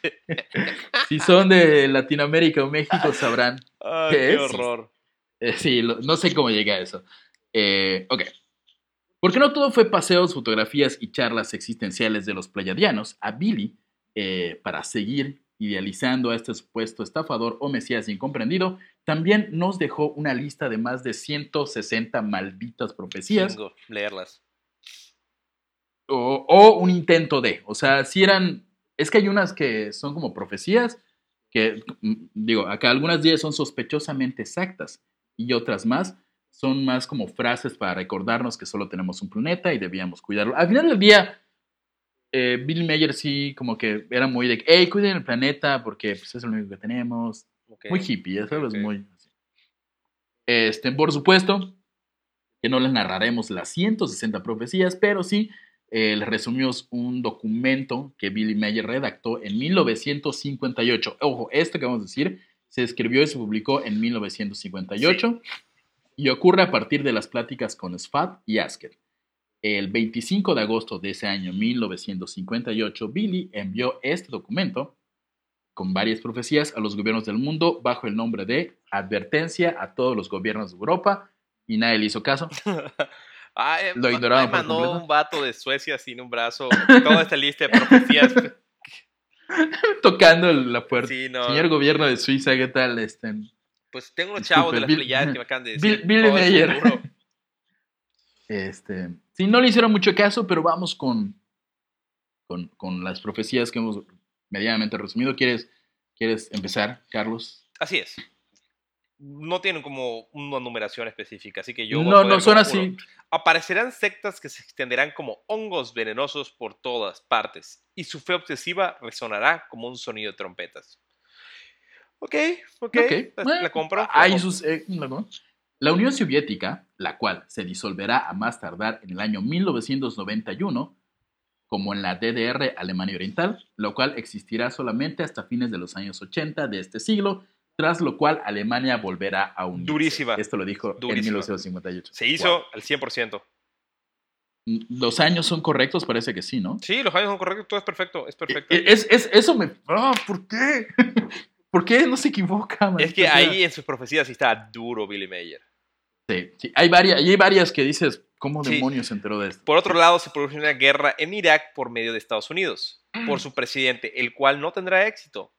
Si son de Latinoamérica o México, sabrán. Ay, ¿Qué qué es? horror. Eh, sí, lo- no sé cómo llegué a eso. Eh, ok. Porque no todo fue paseos, fotografías y charlas existenciales de los playadianos. A Billy, eh, para seguir idealizando a este supuesto estafador o mesías incomprendido, también nos dejó una lista de más de 160 malditas profecías Chingo, leerlas. o, o un intento de. O sea, si eran. Es que hay unas que son como profecías que, mm, digo, acá algunas de ellas son sospechosamente exactas y otras más son más como frases para recordarnos que solo tenemos un planeta y debíamos cuidarlo. Al final del día, eh, Bill Mayer sí como que era muy de, hey, cuiden el planeta porque pues, es lo único que tenemos. Ok. Muy hippie, eso Ok. es muy... así. Este, por supuesto, que no les narraremos las 160 profecías, pero sí eh, les resumimos un documento que Billy Mayer redactó en 1958. Ojo, esto que vamos a decir se escribió y se publicó en 1958 y ocurre a partir de las pláticas con Sfat y Asker. El 25 de agosto de ese año 1958, Billy envió este documento con varias profecías a los gobiernos del mundo bajo el nombre de advertencia a todos los gobiernos de Europa y nadie le hizo caso. Ah, eh, Lo ignoraban me mandó un vato de Suecia sin un brazo, toda esta lista de profecías. Tocando la puerta. Sí, no. Señor gobierno de Suiza, ¿qué tal? Este, Pues tengo unos chavos de las Bill- que me acaban de Bill- decir. El Mayer. este, sí, no le hicieron mucho caso, pero vamos con, con, con las profecías que hemos medianamente resumido. ¿Quieres, ¿Quieres empezar, Carlos? Así es. No tienen como una numeración específica, así que yo. no, no son así. Aparecerán sectas que se extenderán como hongos venenosos por todas partes, y su fe obsesiva resonará como un sonido de trompetas. Ok, ok, Ok, la, bueno, la compro. hay sus, eh, no. La Unión Soviética, la cual se disolverá a más tardar en el año 1991, como en la DDR Alemania Oriental, lo cual existirá solamente hasta fines de los años 80 de este siglo, tras lo cual Alemania volverá a unirse. Durísima. Esto lo dijo en Durísima. 1958. Se hizo Wow. al 100%. Los años son correctos, parece que sí, ¿no? Sí, los años son correctos, todo es perfecto, es perfecto. Eh, Es, es- eso me... ah, ¿Por qué? ¿Por qué no se equivoca? es que ahí en sus profecías sí está duro Billy Mayer. Sí, sí, Hay, varias, hay varias que dices, ¿cómo Sí. demonios se enteró de esto? Por otro lado, se produce una guerra en Irak por medio de Estados Unidos, por su presidente, el cual no tendrá éxito.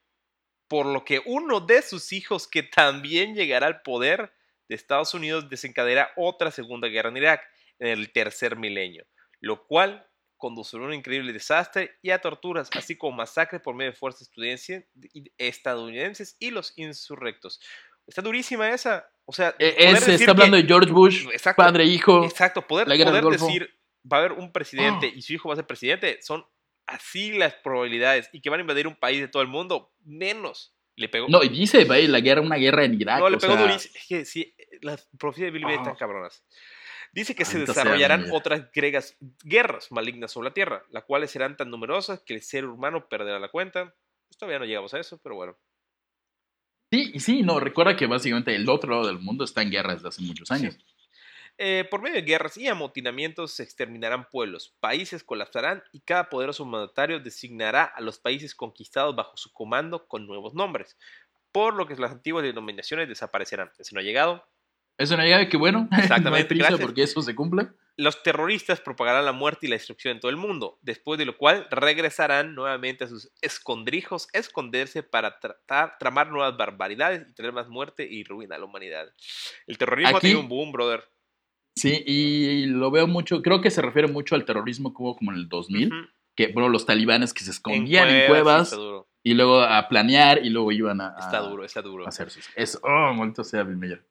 Por lo que uno de sus hijos, que también llegará al poder de Estados Unidos, desencadenará otra segunda guerra en Irak en el tercer milenio, lo cual conducirá un increíble desastre y a torturas, así como masacres por medio de fuerzas estadounidenses y los insurrectos. Está durísima esa. O sea, es- se decir está hablando que- de George Bush, Exacto. padre, hijo. Exacto, poder, poder decir va a haber un presidente Oh. y su hijo va a ser presidente, son así las probabilidades y que van a invadir un país de todo el mundo, menos. Le pegó. No, y dice, va, la guerra, una guerra en Irak. No, le pegó sea, durísimo. Es que sí, las profecías de Billy Mayer están Oh. cabronas. Dice que se sea, desarrollarán otras gregas, guerras malignas sobre la Tierra, las cuales serán tan numerosas que el ser humano perderá la cuenta. Pues todavía no llegamos a eso, pero bueno. Sí, sí, no, recuerda que básicamente el otro lado del mundo está en guerra desde hace muchos años. Eh, por medio de guerras y amotinamientos se exterminarán pueblos, países colapsarán y cada poderoso mandatario designará a los países conquistados bajo su comando con nuevos nombres, por lo que las antiguas denominaciones desaparecerán. Ese no ha llegado. Es una idea de que, bueno, no hay Exactamente, prisa gracias. porque eso se cumple. Los terroristas propagarán la muerte y la destrucción en todo el mundo, después de lo cual regresarán nuevamente a sus escondrijos, esconderse para tratar, tramar nuevas barbaridades y traer más muerte y ruina a la humanidad. El terrorismo ha Aquí- tenido un boom, brother. Sí, y lo veo mucho, creo que se refiere mucho al terrorismo que hubo como en el 2000, Ujú. que, bueno, los talibanes que se escondían en cuevas, y luego a planear y luego iban a, a- Está duro, está duro. a hacer sus... Es, oh, maldito sea Bill Mayer.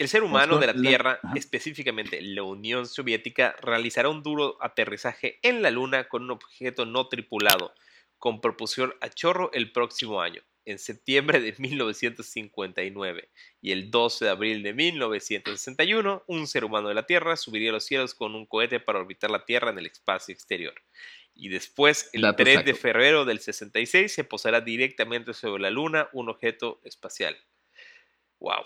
El ser humano de la Tierra, específicamente la Unión Soviética, realizará un duro aterrizaje en la Luna con un objeto no tripulado, con propulsión a chorro el próximo año, en septiembre de 1959. Y el 12 de abril de 1961, un ser humano de la Tierra subiría a los cielos con un cohete para orbitar la Tierra en el espacio exterior. Y después, el Dato 3 de febrero del 66, se posará directamente sobre la Luna un objeto espacial. ¡Wow!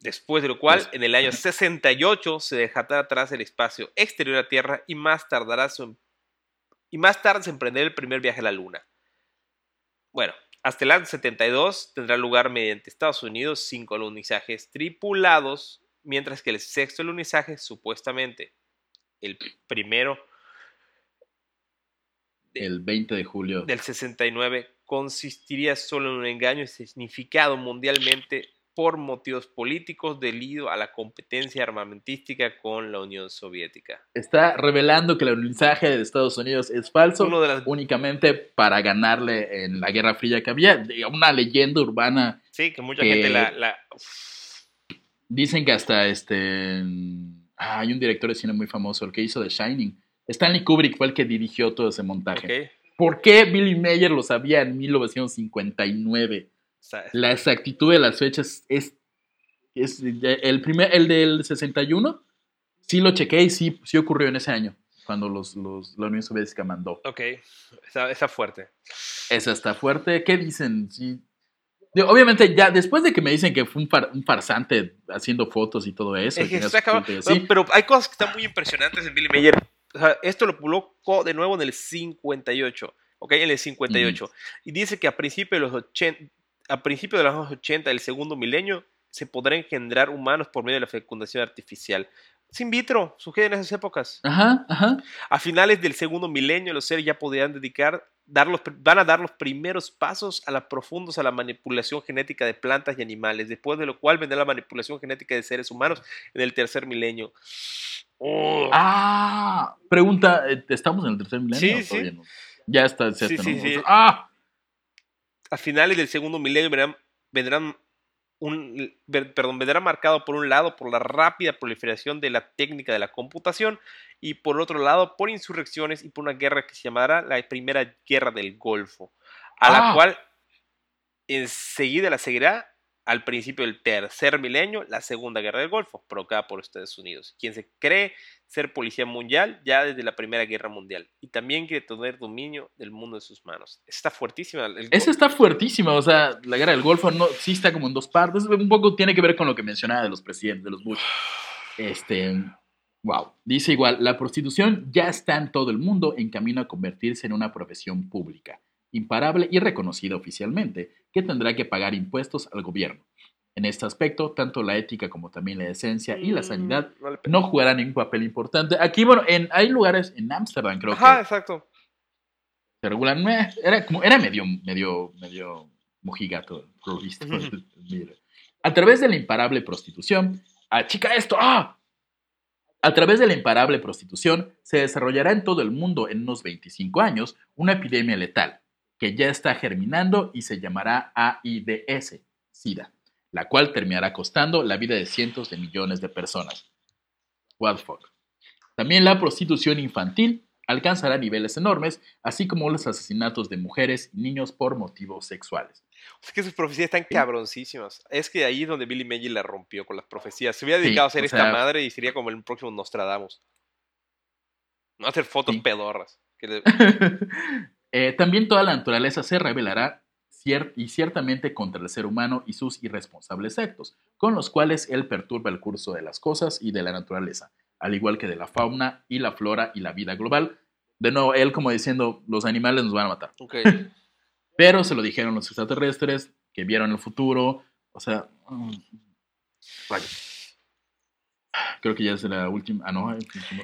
Después de lo cual, Pues- en el año 68 se dejará atrás el espacio exterior a Tierra y más tardará su, em, y más tarde se emprenderá el primer viaje a la Luna. Bueno, hasta el año 72 tendrá lugar mediante Estados Unidos cinco alunizajes tripulados, mientras que el sexto alunizaje, supuestamente el primero de- El 20 de julio. del 69 consistiría solo en un engaño significado mundialmente por motivos políticos debido a la competencia armamentística con la Unión Soviética. Está revelando que el mensaje de Estados Unidos es falso Uno de las, únicamente para ganarle en la Guerra Fría que había. Una leyenda urbana. sí, que mucha que- gente la... la- Dicen que hasta este. ah, hay un director de cine muy famoso, el que hizo The Shining. Stanley Kubrick fue el que dirigió todo ese montaje. ok, ¿Por qué Billy Mayer lo sabía en 1959? Sea, La exactitud de las fechas es. es el, primer, el del 61, sí lo chequé y sí, sí ocurrió en ese año, cuando los, los, la Unión Soviética mandó. ok, está, está fuerte. Esa está fuerte. ¿Qué dicen? Sí. Obviamente, ya después de que me dicen que fue un, far- un farsante haciendo fotos y todo eso, Es que así, Pero hay cosas que están muy impresionantes en Billy Mayer. O sea, esto lo publicó de nuevo en el 58. ¿ok? En el 58. Y dice que a principios de los 80, a principios de los años 80 del segundo milenio se podrán engendrar humanos por medio de la fecundación artificial. Es in vitro, sugiere en esas épocas. Ajá, ajá. A finales del segundo milenio, los seres ya podrían dedicar, dar los, van a dar los primeros pasos a la profundos a la manipulación genética de plantas y animales, después de lo cual vendrá la manipulación genética de seres humanos en el tercer milenio. Oh. Ah, pregunta, eh, ¿estamos en el tercer milenio? Sí, o sí. no? Ya está, Sí, etcétera, sí, ¿no? sí. Ah, a finales del segundo milenio vendrán, vendrán un, perdón, vendrá marcado por un lado por la rápida proliferación de la técnica de la computación y por otro lado por insurrecciones y por una guerra que se llamará la primera guerra del Golfo, a la Ah. cual enseguida la seguirá al principio del tercer milenio la segunda guerra del Golfo, provocada por Estados Unidos, quien se cree ser policía mundial ya desde la primera guerra mundial y también quiere tener dominio del mundo en sus manos. Está fuertísima. el- esa está fuertísima, o sea, la guerra del Golfo no, sí está como en dos partes, un poco tiene que ver con lo que mencionaba de los presidentes, de los Bush. Este, wow. Dice igual, la prostitución ya está en todo el mundo en camino a convertirse en una profesión pública, imparable y reconocida oficialmente, que tendrá que pagar impuestos al gobierno. En este aspecto, tanto la ética como también la decencia y la sanidad Mm, no pega. no jugarán ningún papel importante. Aquí, bueno, en, hay lugares en Ámsterdam, creo Ajá, que exacto. se regulan. meh, Era, como, era medio, medio, medio mojigato. A través de la imparable prostitución, ah, chica esto, ¡ah! A través de la imparable prostitución se desarrollará en todo el mundo en unos 25 años una epidemia letal que ya está germinando y se llamará AIDS, SIDA, la cual terminará costando la vida de cientos de millones de personas. What the fuck. También la prostitución infantil alcanzará niveles enormes, así como los asesinatos de mujeres y niños por motivos sexuales. Es que sus profecías están cabroncísimas. Es que ahí es donde Billy Maggie la rompió con las profecías. Se hubiera Sí, dedicado a hacer o esta sea- madre y sería como el próximo Nostradamus. No hacer fotos Sí. pedorras. Que le- Eh, también toda la naturaleza se revelará cier- y ciertamente contra el ser humano y sus irresponsables actos, con los cuales él perturba el curso de las cosas y de la naturaleza, al igual que de la fauna y la flora y la vida global. De nuevo, él como diciendo, los animales nos van a matar. Pero se lo dijeron los extraterrestres, que vieron el futuro, o sea... mm, vaya. Creo que ya es la última. Ah, no.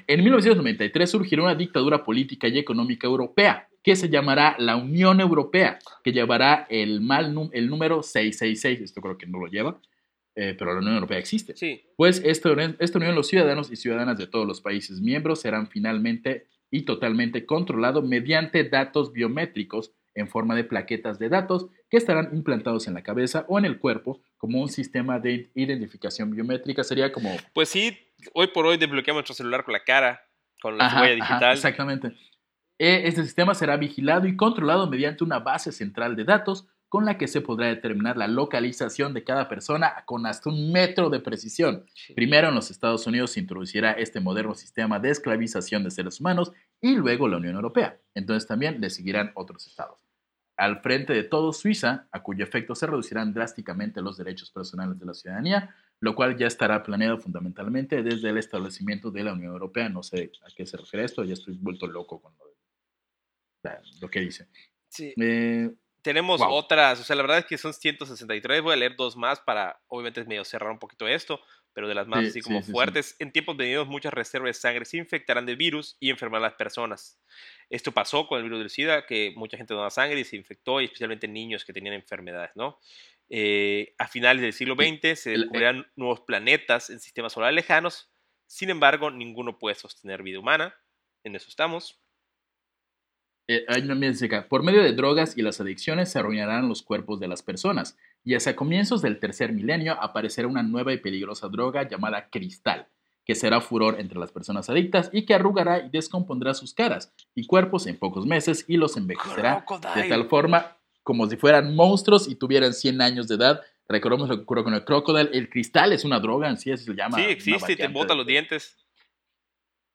En 1993 surgirá una dictadura política y económica europea que se llamará la Unión Europea, que llevará el mal el número 666. Esto creo que no lo lleva, eh, pero la Unión Europea existe. Sí. Pues esta, unión- esta unión, los ciudadanos y ciudadanas de todos los países miembros serán finalmente y totalmente controlados mediante datos biométricos en forma de plaquetas de datos que estarán implantados en la cabeza o en el cuerpo como un sistema de identificación biométrica. Sería como... Pues sí, hoy por hoy desbloqueamos nuestro celular con la cara, con la Ajá, huella ajá, digital. exactamente. Eh, Este sistema será vigilado y controlado mediante una base central de datos con la que se podrá determinar la localización de cada persona con hasta un metro de precisión. Sí. Primero en los Estados Unidos se introducirá este moderno sistema de esclavización de seres humanos y luego la Unión Europea. Entonces también le seguirán otros estados. Al frente de todo Suiza, a cuyo efecto se reducirán drásticamente los derechos personales de la ciudadanía, lo cual ya estará planeado fundamentalmente desde el establecimiento de la Unión Europea. No sé a qué se refiere esto, ya estoy vuelto loco con lo, de- lo que dice. Sí. Eh, Tenemos Wow. otras, o sea, la verdad es que son 163. Voy a leer dos más para, obviamente, medio cerrar un poquito esto, pero de las más Sí, así sí, como sí, fuertes. En tiempos venidos, muchas reservas de sangre se infectarán de virus y enfermarán a las personas. Esto pasó con el virus del SIDA, que mucha gente donaba sangre y se infectó, y especialmente niños que tenían enfermedades, ¿no? Eh, a finales del siglo XX se el- descubrirán nuevos planetas en sistemas solares lejanos. Sin embargo, ninguno puede sostener vida humana. En eso estamos. Eh, por medio de drogas y las adicciones se arruinarán los cuerpos de las personas y hacia comienzos del tercer milenio aparecerá una nueva y peligrosa droga llamada cristal, que será furor entre las personas adictas y que arrugará y descompondrá sus caras y cuerpos en pocos meses y los envejecerá de tal forma como si fueran monstruos y tuvieran 100 años de edad. Recordemos lo que ocurrió con el crocodile. El cristal es una droga en sí, se llama. Sí, existe y te bota los dientes.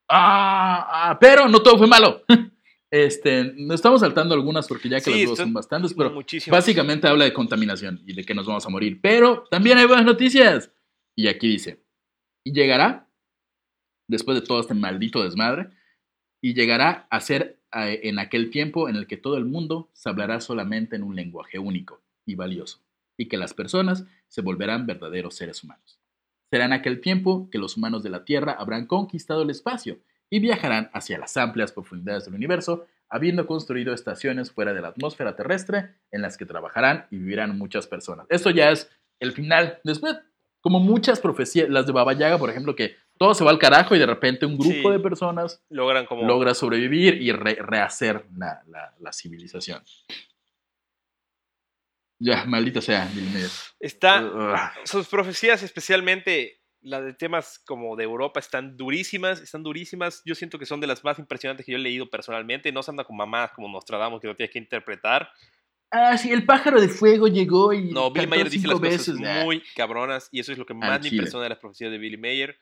Ah, ah, pero no todo fue malo. Este, nos estamos saltando algunas porque ya que Sí, las dos son bastantes, pero Muchísimo. básicamente habla de contaminación y de que nos vamos a morir. Pero también hay buenas noticias. Y aquí dice, y llegará, después de todo este maldito desmadre, y llegará a ser en aquel tiempo en el que todo el mundo se hablará solamente en un lenguaje único y valioso, y que las personas se volverán verdaderos seres humanos. Será en aquel tiempo que los humanos de la Tierra habrán conquistado el espacio y viajarán hacia las amplias profundidades del universo, habiendo construido estaciones fuera de la atmósfera terrestre en las que trabajarán y vivirán muchas personas. Esto ya es el final. Después, como muchas profecías, las de Baba Yaga, por ejemplo, que todo se va al carajo y de repente un grupo Sí. de personas Logran como... logra sobrevivir y re- rehacer la, la- la civilización. Ya, maldita sea. Está... Sus profecías, especialmente las de temas como de Europa, están durísimas, están durísimas. Yo siento que son de las más impresionantes que yo he leído personalmente. No se anda con mamás como Nostradamus, que lo tienes que interpretar. Ah, sí, el pájaro de fuego llegó y. No, Billy Mayer dice cinco las cosas veces. Nah. muy cabronas y eso es lo que más me impresiona de las profecías de Billy Mayer.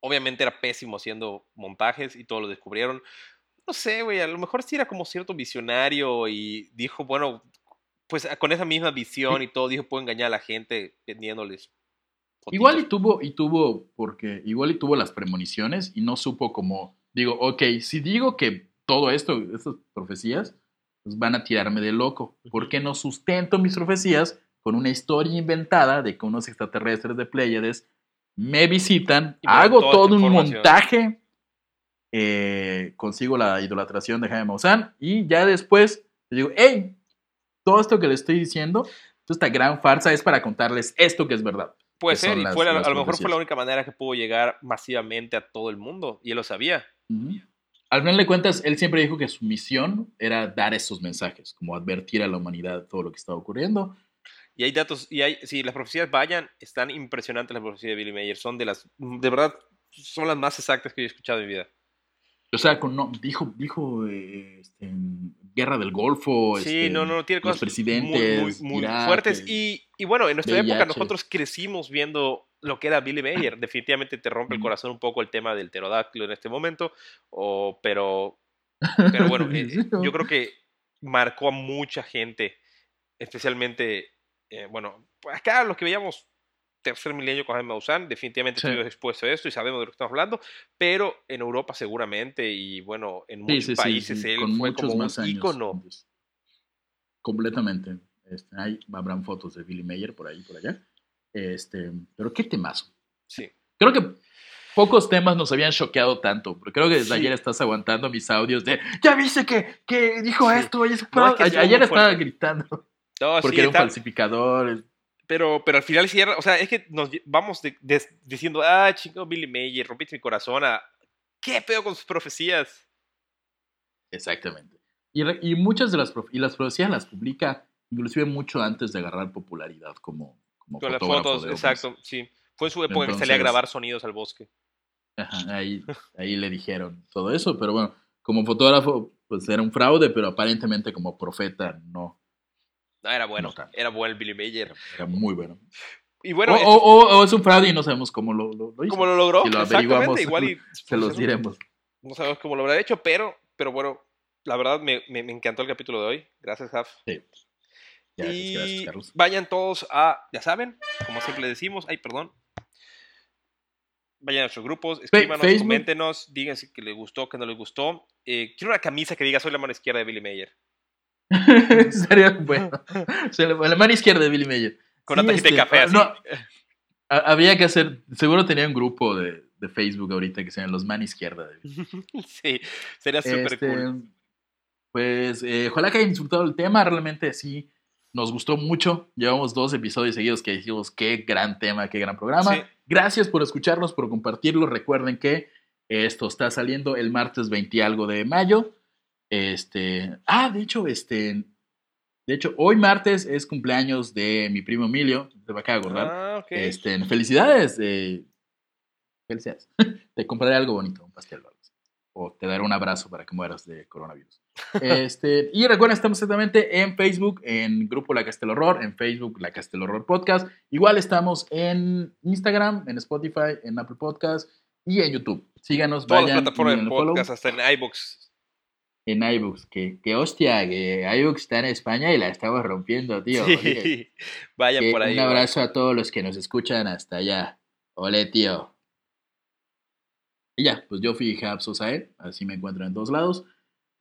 Obviamente era pésimo haciendo montajes y todo lo descubrieron. No sé, güey, a lo mejor sí era como cierto visionario y dijo, bueno, pues con esa misma visión y todo, dijo, puedo engañar a la gente vendiéndoles. Fotitos". Igual y tuvo, y tuvo, porque igual y tuvo las premoniciones y no supo como, digo, ok, si digo que todo esto, estas profecías, pues van a tirarme de loco. ¿Por qué no sustento mis profecías con una historia inventada de que unos extraterrestres de Pleiades me visitan, hago todo un montaje, eh, consigo la idolatración de Jaime Maussan y ya después le digo, hey, todo esto que le estoy diciendo, esta gran farsa es para contarles esto que es verdad. Puede ser, y las- fue la- las a lo mejor fue la única manera que pudo llegar masivamente a todo el mundo, y él lo sabía. Al final de cuentas, él siempre dijo que su misión era dar esos mensajes, como advertir a la humanidad de todo lo que estaba ocurriendo. Y hay datos, y hay, si las profecías vayan, están impresionantes las profecías de Billy Mayer, son de las, de verdad, son las más exactas que yo he escuchado en mi vida. O sea, con, no, dijo, dijo eh, este, Guerra del Golfo, Sí, este, no, no, tiene los cosas presidentes, muy, muy, muy Irak, fuertes. el Y, y bueno, en nuestra época nosotros crecimos viendo lo que era Billy Mayer. Definitivamente te rompe el corazón un poco el tema del pterodáctilo en este momento, o, pero, pero bueno, eh, yo creo que marcó a mucha gente, especialmente, eh, bueno, acá los que veíamos tercer milenio con Jaime Maussan, definitivamente Sí. estuvimos expuestos a esto y sabemos de lo que estamos hablando, pero en Europa seguramente y bueno, en muchos sí, sí, países él con fue muchos como más un años ícono. antes. Completamente. Este, ahí habrán fotos de Billy Mayer por ahí por allá. Este, pero qué temazo. Sí. Creo que pocos temas nos habían choqueado tanto, pero creo que desde Sí. ayer estás aguantando mis audios de ya viste que, que dijo Sí. esto, oye, eso- No, es que a- estuvo ayer estaba gritando No, porque sí, era un está- falsificador. Pero, pero al final cierra, o sea, es que nos vamos de- de- diciendo, ah, chingo Billy Mayer, rompiste mi corazón, a, ¿qué pedo con sus profecías? Exactamente. Y, re- y muchas de las prof- y las profecías las publica inclusive mucho antes de agarrar popularidad como, como Con las fotógrafo fotos, de ovnis. exacto, sí. Fue en su época que salía a grabar sonidos al bosque. Ajá, ahí, ahí le dijeron todo eso, pero bueno, como fotógrafo, pues era un fraude, pero aparentemente como profeta no, No, era bueno, No era bueno el Billy Mayer. era muy bueno. Y bueno, o, o- o- o es un fraude y no sabemos cómo lo, lo- lo hizo. ¿cómo lo logró? Si lo averiguamos, Exactamente, igual y, Se los diremos. No sabemos cómo lo habrá hecho, pero, pero bueno, la verdad me, me- me encantó el capítulo de hoy. Gracias. Sí. Gracias, y gracias, Carlos. vayan todos a, ya saben, como siempre decimos, ay, perdón. Vayan a nuestros grupos, escríbanos, Facebook. coméntenos, díganse que les gustó, que no les gustó. Eh, quiero una camisa que diga soy la mano izquierda de Billy Mayer. Sería bueno. La mano izquierda de Billy Mayer. Con una Sí, tacita de este, café ah, así. no, ha- habría que hacer, seguro tenía un grupo de, de Facebook ahorita que se llaman los man izquierda. de Billy. sí, sería súper Este, cool. Pues eh, ojalá que hayan disfrutado el tema. Realmente sí, nos gustó mucho. Llevamos dos episodios seguidos que dijimos qué gran tema, qué gran programa. Sí. Gracias por escucharnos, por compartirlo. Recuerden que esto está saliendo el martes 20 y algo de mayo. Este, ah, de hecho, este, de hecho, hoy martes es cumpleaños de mi primo Emilio. Te va a acordar. Ah, ok. Este, felicidades. eh, felicidades. te compraré algo bonito, un pastel o algo así. O te daré un abrazo para que mueras de coronavirus. Este, y recuerden, estamos exactamente en Facebook, en Grupo La Castel Horror, en Facebook La Castel Horror Podcast. Igual estamos en Instagram, en Spotify, en Apple Podcast y en YouTube. Síganos, Todas vayan las plataformas de follow podcast, hasta en iBooks. En iBooks. Que, que hostia, que iBooks está en España y la estamos rompiendo, tío. Sí. Vayan que por ahí. un abrazo a todos los que nos escuchan hasta allá. Ole, tío. Y ya, pues yo fui Osae, así me encuentro en todos lados.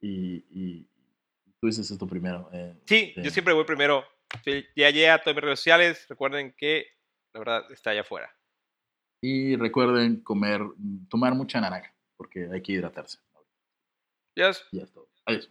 y, y tú dices esto primero. eh, Sí, yo siempre voy primero. Ya llegué a todas mis redes sociales. Recuerden que la verdad está allá afuera. Y recuerden comer, tomar mucha naranja, porque hay que hidratarse. Yes. Ya es todo. Adiós.